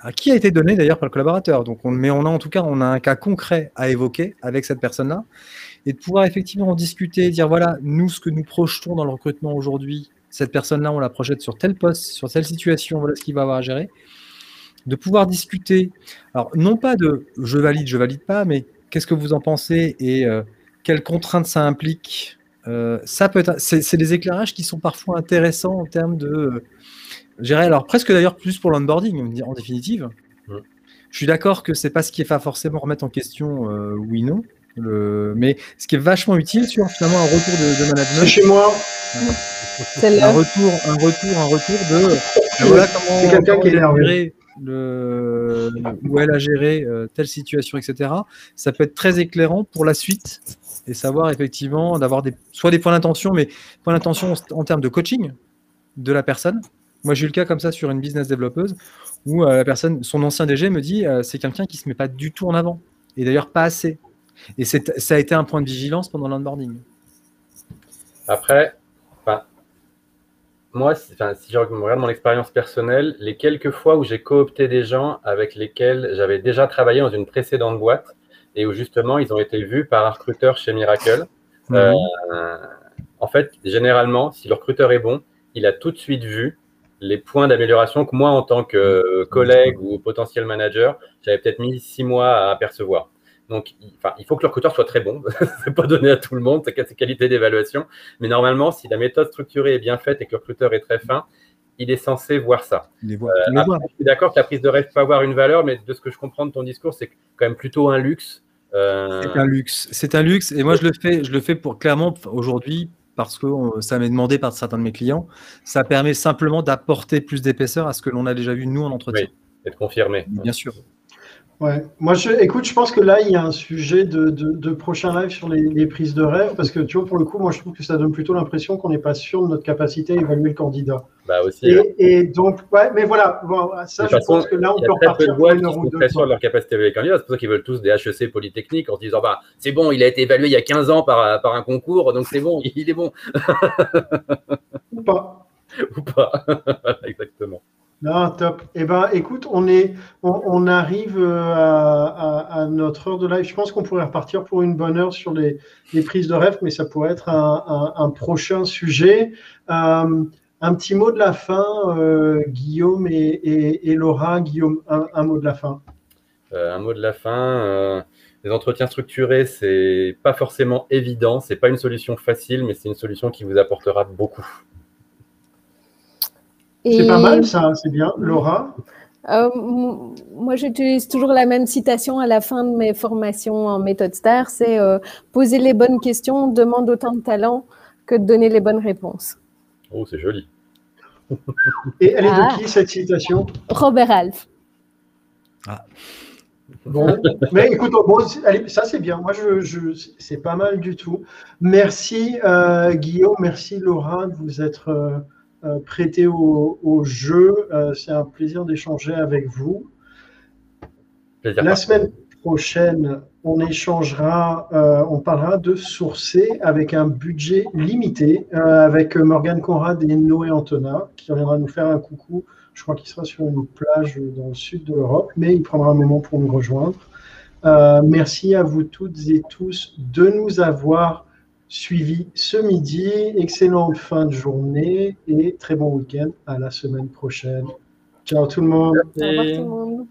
à qui a été donné d'ailleurs par le collaborateur. Donc on, mais on a en tout cas, on a un cas concret à évoquer avec cette personne-là, et de pouvoir effectivement en discuter, dire voilà, nous, ce que nous projetons dans le recrutement aujourd'hui, cette personne-là, on la projette sur tel poste, sur telle situation, voilà ce qu'il va avoir à gérer de pouvoir discuter, alors non pas de je valide, je valide pas, mais qu'est-ce que vous en pensez et euh, quelles contraintes ça implique. Euh, ça peut être, c'est des éclairages qui sont parfois intéressants en termes de, euh, alors presque d'ailleurs plus pour l'onboarding en définitive. Je suis d'accord que c'est pas ce qui va forcément remettre en question oui non, le... mais ce qui est vachement utile sur finalement un retour de, management. Chez moi. Un retour, un retour, un retour de. voilà comment. C'est quelqu'un qui est énervé où elle a géré euh, telle situation, etc. Ça peut être très éclairant pour la suite et savoir effectivement d'avoir des, soit des points d'intention, mais points d'intention en, termes de coaching de la personne. Moi, j'ai eu le cas comme ça sur une business développeuse où euh, la personne, son ancien DG me dit euh, c'est quelqu'un qui se met pas du tout en avant et d'ailleurs pas assez. Et ça a été un point de vigilance pendant l'onboarding. Après, moi, si, si je regarde mon expérience personnelle, les quelques fois où j'ai coopté des gens avec lesquels j'avais déjà travaillé dans une précédente boîte et où justement ils ont été vus par un recruteur chez Miracle, mhm. euh, en fait, généralement, si le recruteur est bon, il a tout de suite vu les points d'amélioration que moi, en tant que collègue ou potentiel manager, j'avais peut-être mis six mois à apercevoir. Donc, il, il faut que le recruteur soit très bon. c'est pas donné à tout le monde, sa qualité d'évaluation. Mais normalement, si la méthode structurée est bien faite et que le recruteur est très fin, il est censé voir ça. Euh, je suis d'accord que la prise de rêve peut avoir une valeur, mais de ce que je comprends de ton discours, c'est quand même plutôt un luxe. Euh, c'est un luxe. C'est un luxe. Et moi, je le fais, je le fais pour clairement aujourd'hui parce que ça m'est demandé par certains de mes clients. Ça permet simplement d'apporter plus d'épaisseur à ce que l'on a déjà vu nous en entretien. Oui, et de confirmer. Bien sûr. Ouais. Moi, je, écoute, je pense que là, il y a un sujet de, de, prochain live sur les, prises de rêve, parce que tu vois, pour le coup, moi, je trouve que ça donne plutôt l'impression qu'on n'est pas sûr de notre capacité à évaluer le candidat. Bah aussi. Et, donc, ouais, mais voilà, ça, je pense que là, on peut repartir pour une heure ou deux. sur leur capacité à évaluer les candidats, c'est pour ça qu'ils veulent tous des HEC polytechniques en se disant, bah, c'est bon, il a été évalué il y a 15 ans par, par un concours, donc c'est bon, il est bon. Ou pas. Ou pas. Exactement. Non, top. Eh ben, écoute, on, est, on, arrive euh, à, notre heure de live. Je pense qu'on pourrait repartir pour une bonne heure sur les, prises de rêve, mais ça pourrait être un, prochain sujet. Euh, un petit mot de la fin, euh, Guillaume et, Laura. Guillaume, un, mot de la fin. un mot de la fin. les entretiens structurés, c'est pas forcément évident. C'est pas une solution facile, mais c'est une solution qui vous apportera beaucoup. C'est pas mal ça, c'est bien. Laura euh, moi, j'utilise toujours la même citation à la fin de mes formations en méthode STAR, c'est euh, poser les bonnes questions demande autant de talent que de donner les bonnes réponses. Oh, c'est joli. Et elle est de ah. qui cette citation? Robert Alf. Ah. Bon, mais écoute, bon, ça c'est bien. Moi, je, je c'est pas mal du tout. Merci euh, Guillaume, merci Laura de vous être euh, prêter au, jeu. Euh, c'est un plaisir d'échanger avec vous. La semaine prochaine, on échangera, euh, on parlera de sourcer avec un budget limité avec Morgane Conrad et Noé Antona qui viendra nous faire un coucou. Je crois qu'il sera sur une plage dans le sud de l'Europe, mais il prendra un moment pour nous rejoindre. merci à vous toutes et tous de nous avoir suivi ce midi. Excellente fin de journée et très bon week-end. À la semaine prochaine. Ciao tout le monde. Au revoir tout le monde.